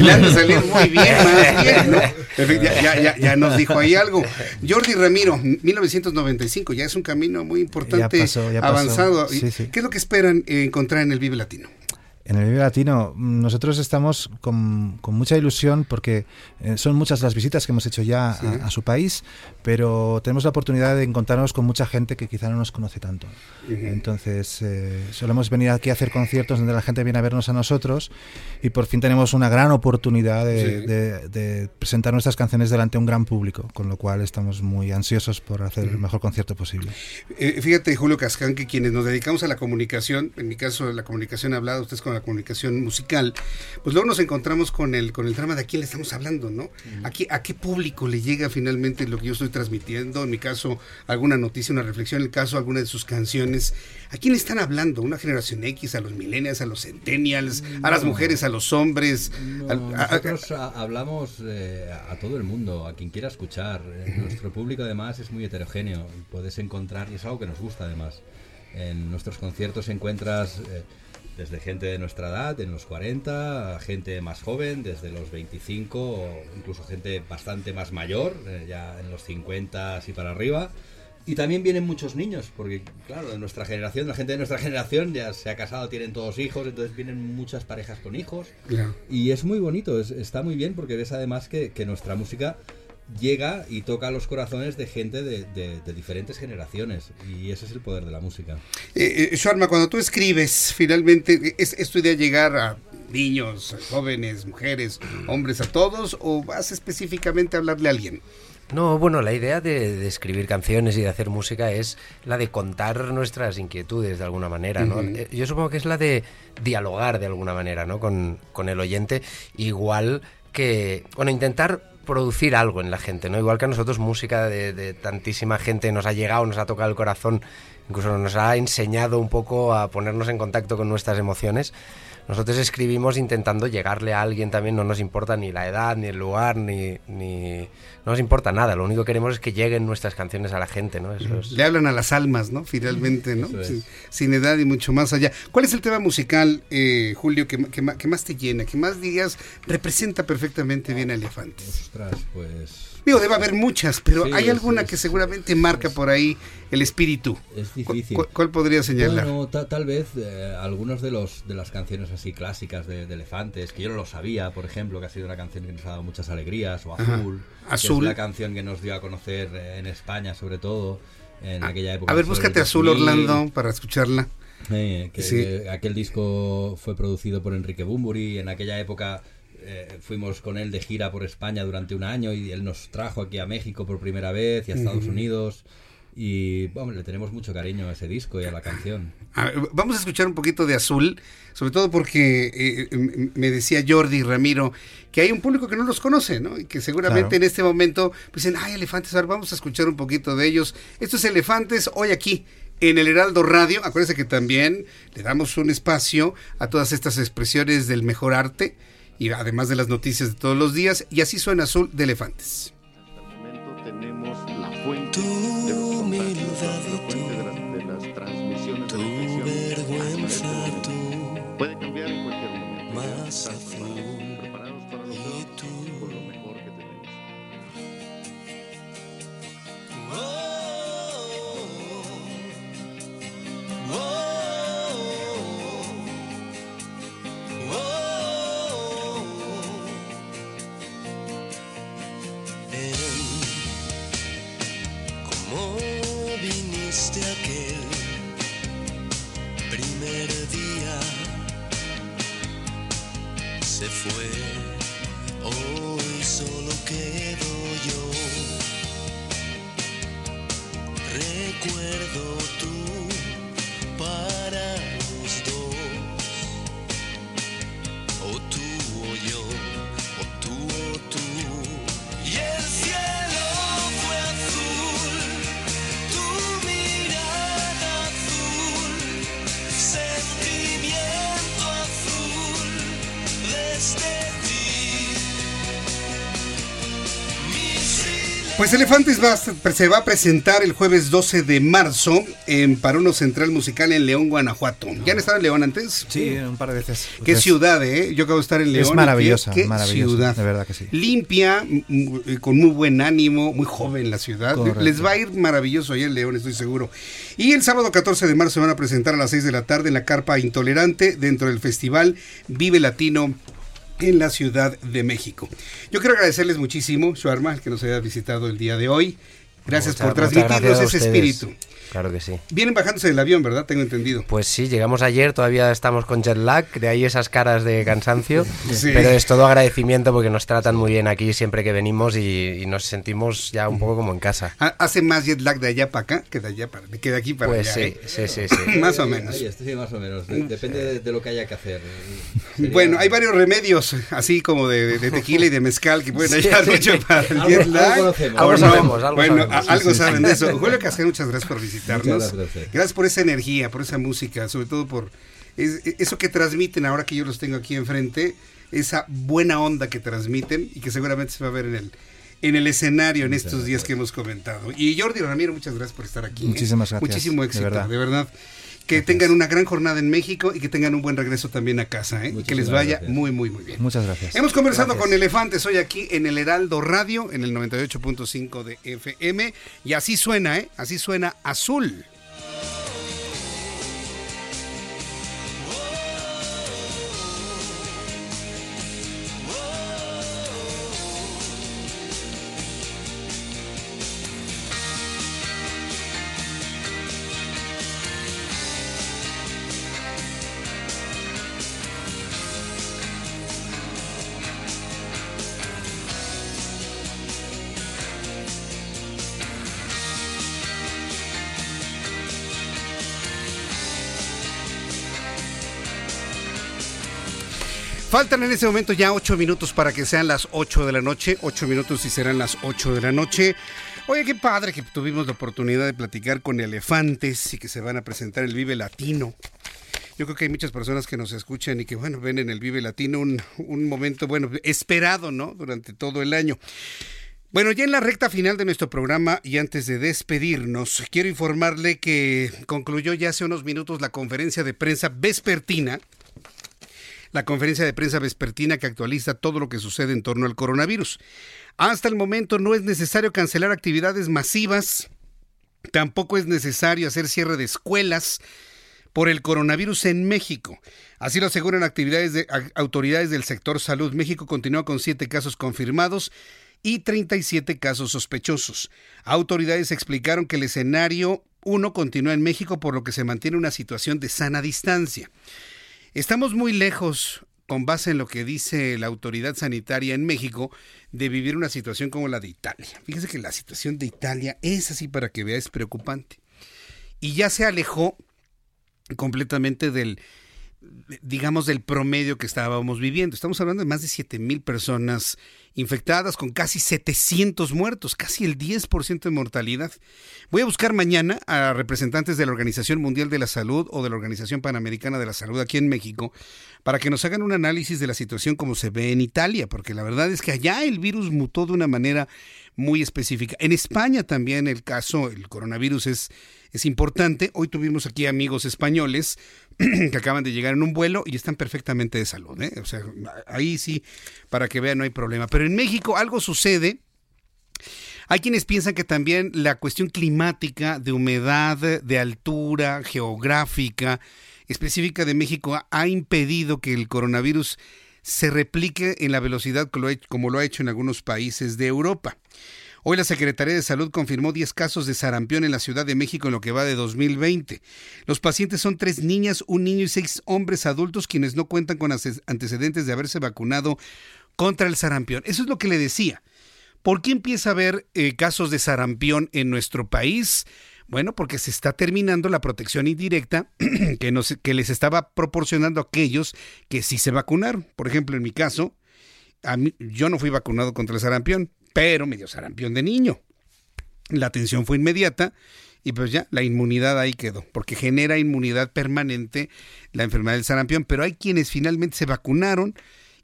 Le han de salir muy bien, más bien, ¿no? Ya, ya- ya- ya nos dijo ahí algo. Jordi Ramiro, 1995, ya es un camino muy importante, Ya pasó, ya pasó. avanzado. Sí, sí. ¿Qué es lo que esperan encontrar en el Vive Latino? En el Vive Latino nosotros estamos con, con mucha ilusión porque eh, son muchas las visitas que hemos hecho ya Sí. a, a su país, pero tenemos la oportunidad de encontrarnos con mucha gente que quizá no nos conoce tanto. Entonces eh, solemos venir aquí a hacer conciertos donde la gente viene a vernos a nosotros y por fin tenemos una gran oportunidad de, Sí. de- de presentar nuestras canciones delante de un gran público, con lo cual estamos muy ansiosos por hacer el mejor concierto posible. Eh, fíjate, Julio Cascán, que quienes nos dedicamos a la comunicación, en mi caso la comunicación hablada, ustedes con la comunicación musical, pues luego nos encontramos con el con el drama de a quién le estamos hablando, ¿no? ¿A, qué, ¿A qué público le llega finalmente lo que yo estoy transmitiendo? En mi caso, alguna noticia, una reflexión, en el caso, alguna de sus canciones. ¿A quién están hablando? ¿Una generación X? ¿A los millennials? ¿A los centennials? ¿A las mujeres? ¿A los hombres? No, a- a- nosotros a- hablamos eh, a todo el mundo, a quien quiera escuchar. Eh, Nuestro público además es muy heterogéneo. Puedes encontrar, y es algo que nos gusta además, en nuestros conciertos encuentras eh, desde gente de nuestra edad, en los 40, a gente más joven, desde los 25, o incluso gente bastante más mayor, eh, ya en los 50 así para arriba. Y también vienen muchos niños, porque claro, de nuestra generación, la gente de nuestra generación ya se ha casado, tienen todos hijos, entonces vienen muchas parejas con hijos. Claro. Y es muy bonito, es- está muy bien porque ves además que, que nuestra música llega y toca los corazones de gente de, de, diferentes generaciones y ese es el poder de la música. Eh, eh Sharma, cuando tú escribes, finalmente, ¿es, ¿es tu idea llegar a niños, jóvenes, mujeres, hombres, a todos o vas específicamente a hablarle a alguien? No, bueno, la idea de, escribir canciones y de hacer música es la de contar nuestras inquietudes de alguna manera, ¿no? Eh, yo supongo que es la de dialogar de alguna manera, ¿no? Con, con el oyente, igual que, bueno, intentar producir algo en la gente, ¿no? Igual que a nosotros música de, de, tantísima gente nos ha llegado, nos ha tocado el corazón, incluso nos ha enseñado un poco a ponernos en contacto con nuestras emociones. Nosotros escribimos intentando llegarle a alguien también, no nos importa ni la edad, ni el lugar, ni, ni... no nos importa nada, lo único que queremos es que lleguen nuestras canciones a la gente, ¿no? Eso Le hablan a las almas, ¿no? Finalmente, ¿no? Sin, edad y mucho más allá. ¿Cuál es el tema musical, eh, Julio, que, que, más te llena, que más dirías representa perfectamente bien a Elefante? Ostras, pues Digo, debe haber muchas, pero hay alguna que seguramente marca por ahí el espíritu. Es difícil. ¿Cuál, podría señalar? Bueno, tal vez eh, algunos de los de las canciones así clásicas de, Elefantes, que yo no lo sabía, por ejemplo, que ha sido una canción que nos ha dado muchas alegrías, o Azul, Azul. es la canción que nos dio a conocer eh, en España, sobre todo, en aquella época. A ver, búscate Azul, Orlando, para escucharla. que, aquel disco fue producido por Enrique Bumburi, en aquella época eh, fuimos con él de gira por España durante un año y él nos trajo aquí a México por primera vez y a Estados Unidos. Y bueno, le tenemos mucho cariño a ese disco y a la canción. vamos a escuchar un poquito de Azul, sobre todo porque eh, me decía Jordi Ramiro que hay un público que no los conoce, ¿no? Y que seguramente en este momento pues dicen, ay, elefantes, ahora vamos a escuchar un poquito de ellos. Estos elefantes hoy aquí en el Heraldo Radio. Acuérdense que también le damos un espacio a todas estas expresiones del mejor arte y además de las noticias de todos los días, y así suena Azul de Elefantes. Hasta el momento tenemos la fuente Pues Elefantes se va a presentar el jueves 12 de marzo en Parono Central Musical en León, Guanajuato. ¿Ya han estado en León antes? Sí, un par de veces. Qué ciudad, ¿eh? Yo acabo de estar en León. Es maravillosa, qué, ciudad. De verdad que sí. Limpia, con muy buen ánimo, muy joven la ciudad. Les va a ir maravilloso ahí en León, estoy seguro. Y el sábado 14 de marzo se van a presentar a las 6 de la tarde en la Carpa Intolerante dentro del festival Vive Latino en la Ciudad de México. Yo quiero agradecerles muchísimo, Shuarma, que nos haya visitado el día de hoy. Gracias por transmitirnos ese espíritu. Claro que sí. Vienen bajándose del avión, ¿verdad? Tengo entendido. Pues sí, llegamos ayer, todavía estamos con jet lag, de ahí esas caras de cansancio, pero es todo agradecimiento porque nos tratan muy bien aquí siempre que venimos y, nos sentimos ya un poco como en casa. ¿Hace más jet lag de allá para acá que de allá para que de aquí para pues allá? Sí, sí, sí, sí. más o menos. sí, más o menos. depende de, lo que haya que hacer. Bueno, hay varios remedios, así como de, tequila y de mezcal que pueden ayudar mucho para el jet lag. Algo, sabemos, algo bueno, sabemos. algo saben de eso. Julio Casquer, muchas gracias por visitarnos. Gracias por esa energía, por esa música, sobre todo por eso que transmiten ahora que yo los tengo aquí enfrente, esa buena onda que transmiten y que seguramente se va a ver en el, en el escenario en estos días que hemos comentado. Y Jordi Ramiro, muchas gracias por estar aquí. ¿eh? Muchísimas gracias. Muchísimo éxito, de verdad. Que tengan una gran jornada en México y que tengan un buen regreso también a casa. ¿eh? que les vaya muy, muy, muy bien. Muchas gracias. Hemos conversado con Elefantes hoy aquí en el Heraldo Radio, en el 98.5 de FM. Y así suena, ¿eh? Así suena azul. Faltan en ese momento ya ocho minutos para que sean las ocho de la noche. Ocho minutos y serán las ocho de la noche. Oye, qué padre que tuvimos la oportunidad de platicar con elefantes y que se van a presentar el Vive Latino. Yo creo que hay muchas personas que nos escuchan y que, bueno, ven en el Vive Latino un, un momento, bueno, esperado, ¿no? Durante todo el año. Bueno, ya en la recta final de nuestro programa y antes de despedirnos, quiero informarle que concluyó ya hace unos minutos la conferencia de prensa vespertina la conferencia de prensa vespertina que actualiza todo lo que sucede en torno al coronavirus. Hasta el momento no es necesario cancelar actividades masivas, tampoco es necesario hacer cierre de escuelas por el coronavirus en México. Así lo aseguran actividades de, autoridades del sector salud. México continúa con siete casos confirmados y 37 casos sospechosos. Autoridades explicaron que el escenario 1 continúa en México por lo que se mantiene una situación de sana distancia. Estamos muy lejos, con base en lo que dice la autoridad sanitaria en México, de vivir una situación como la de Italia. Fíjese que la situación de Italia es así para que vea, es preocupante. Y ya se alejó completamente del, digamos, del promedio que estábamos viviendo. Estamos hablando de más de 7 mil personas infectadas con casi 700 muertos, casi el 10% de mortalidad. Voy a buscar mañana a representantes de la Organización Mundial de la Salud o de la Organización Panamericana de la Salud aquí en México para que nos hagan un análisis de la situación como se ve en Italia, porque la verdad es que allá el virus mutó de una manera muy específica. En España también el caso, el coronavirus es, es importante. Hoy tuvimos aquí amigos españoles que acaban de llegar en un vuelo y están perfectamente de salud. ¿eh? O sea, ahí sí, para que vean, no hay problema. Pero en México algo sucede. Hay quienes piensan que también la cuestión climática, de humedad, de altura, geográfica, específica de México, ha impedido que el coronavirus se replique en la velocidad como lo ha hecho en algunos países de Europa. Hoy la Secretaría de Salud confirmó 10 casos de sarampión en la Ciudad de México en lo que va de 2020. Los pacientes son tres niñas, un niño y seis hombres adultos quienes no cuentan con antecedentes de haberse vacunado contra el sarampión. Eso es lo que le decía. ¿Por qué empieza a haber eh, casos de sarampión en nuestro país? Bueno, porque se está terminando la protección indirecta que, nos, que les estaba proporcionando a aquellos que sí se vacunaron. Por ejemplo, en mi caso, a yo no fui vacunado contra el sarampión, pero me dio sarampión de niño. La atención fue inmediata y pues ya la inmunidad ahí quedó, porque genera inmunidad permanente la enfermedad del sarampión, pero hay quienes finalmente se vacunaron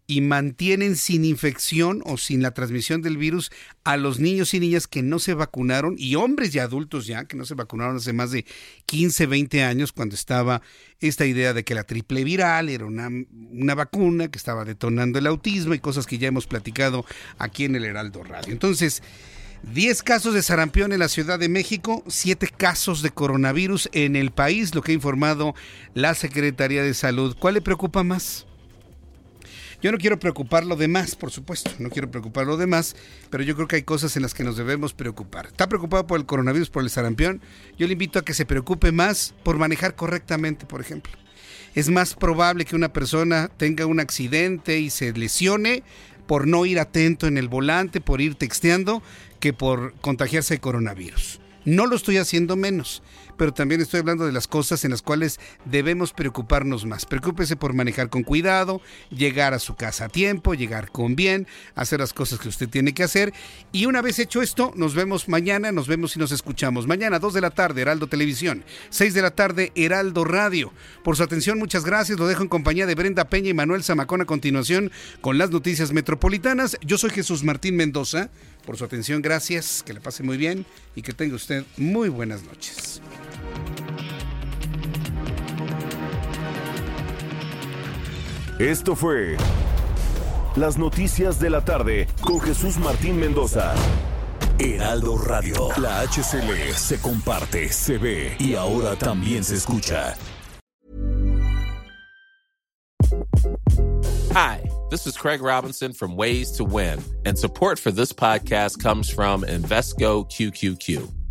y mantienen sin infección o sin la transmisión del virus a los niños y niñas que no se vacunaron y hombres y adultos ya que no se vacunaron hace más de 15, 20 años cuando estaba esta idea de que la triple viral era una, una vacuna que estaba detonando el autismo y cosas que ya hemos platicado aquí en el Heraldo Radio. Entonces, 10 casos de sarampión en la Ciudad de México, 7 casos de coronavirus en el país, lo que ha informado la Secretaría de Salud. ¿Cuál le preocupa más? Yo no quiero preocupar lo demás, por supuesto, no quiero preocupar lo demás, pero yo creo que hay cosas en las que nos debemos preocupar. ¿Está preocupado por el coronavirus, por el sarampión? Yo le invito a que se preocupe más por manejar correctamente, por ejemplo. Es más probable que una persona tenga un accidente y se lesione por no ir atento en el volante, por ir texteando, que por contagiarse de coronavirus. No lo estoy haciendo menos, pero también estoy hablando de las cosas en las cuales debemos preocuparnos más. Preocúpese por manejar con cuidado, llegar a su casa a tiempo, llegar con bien, hacer las cosas que usted tiene que hacer. Y una vez hecho esto, nos vemos mañana, nos vemos y nos escuchamos. Mañana, 2 de la tarde, Heraldo Televisión, 6 de la tarde, Heraldo Radio. Por su atención, muchas gracias. Lo dejo en compañía de Brenda Peña y Manuel Zamacón a continuación con las noticias metropolitanas. Yo soy Jesús Martín Mendoza por su atención, gracias, que le pase muy bien y que tenga usted muy buenas noches. Esto fue Las Noticias de la Tarde con Jesús Martín Mendoza. Heraldo Radio, la HCL se comparte, se ve y ahora también se escucha. Hi. This is Craig Robinson from Ways to Win, and support for this podcast comes from Invesco QQQ.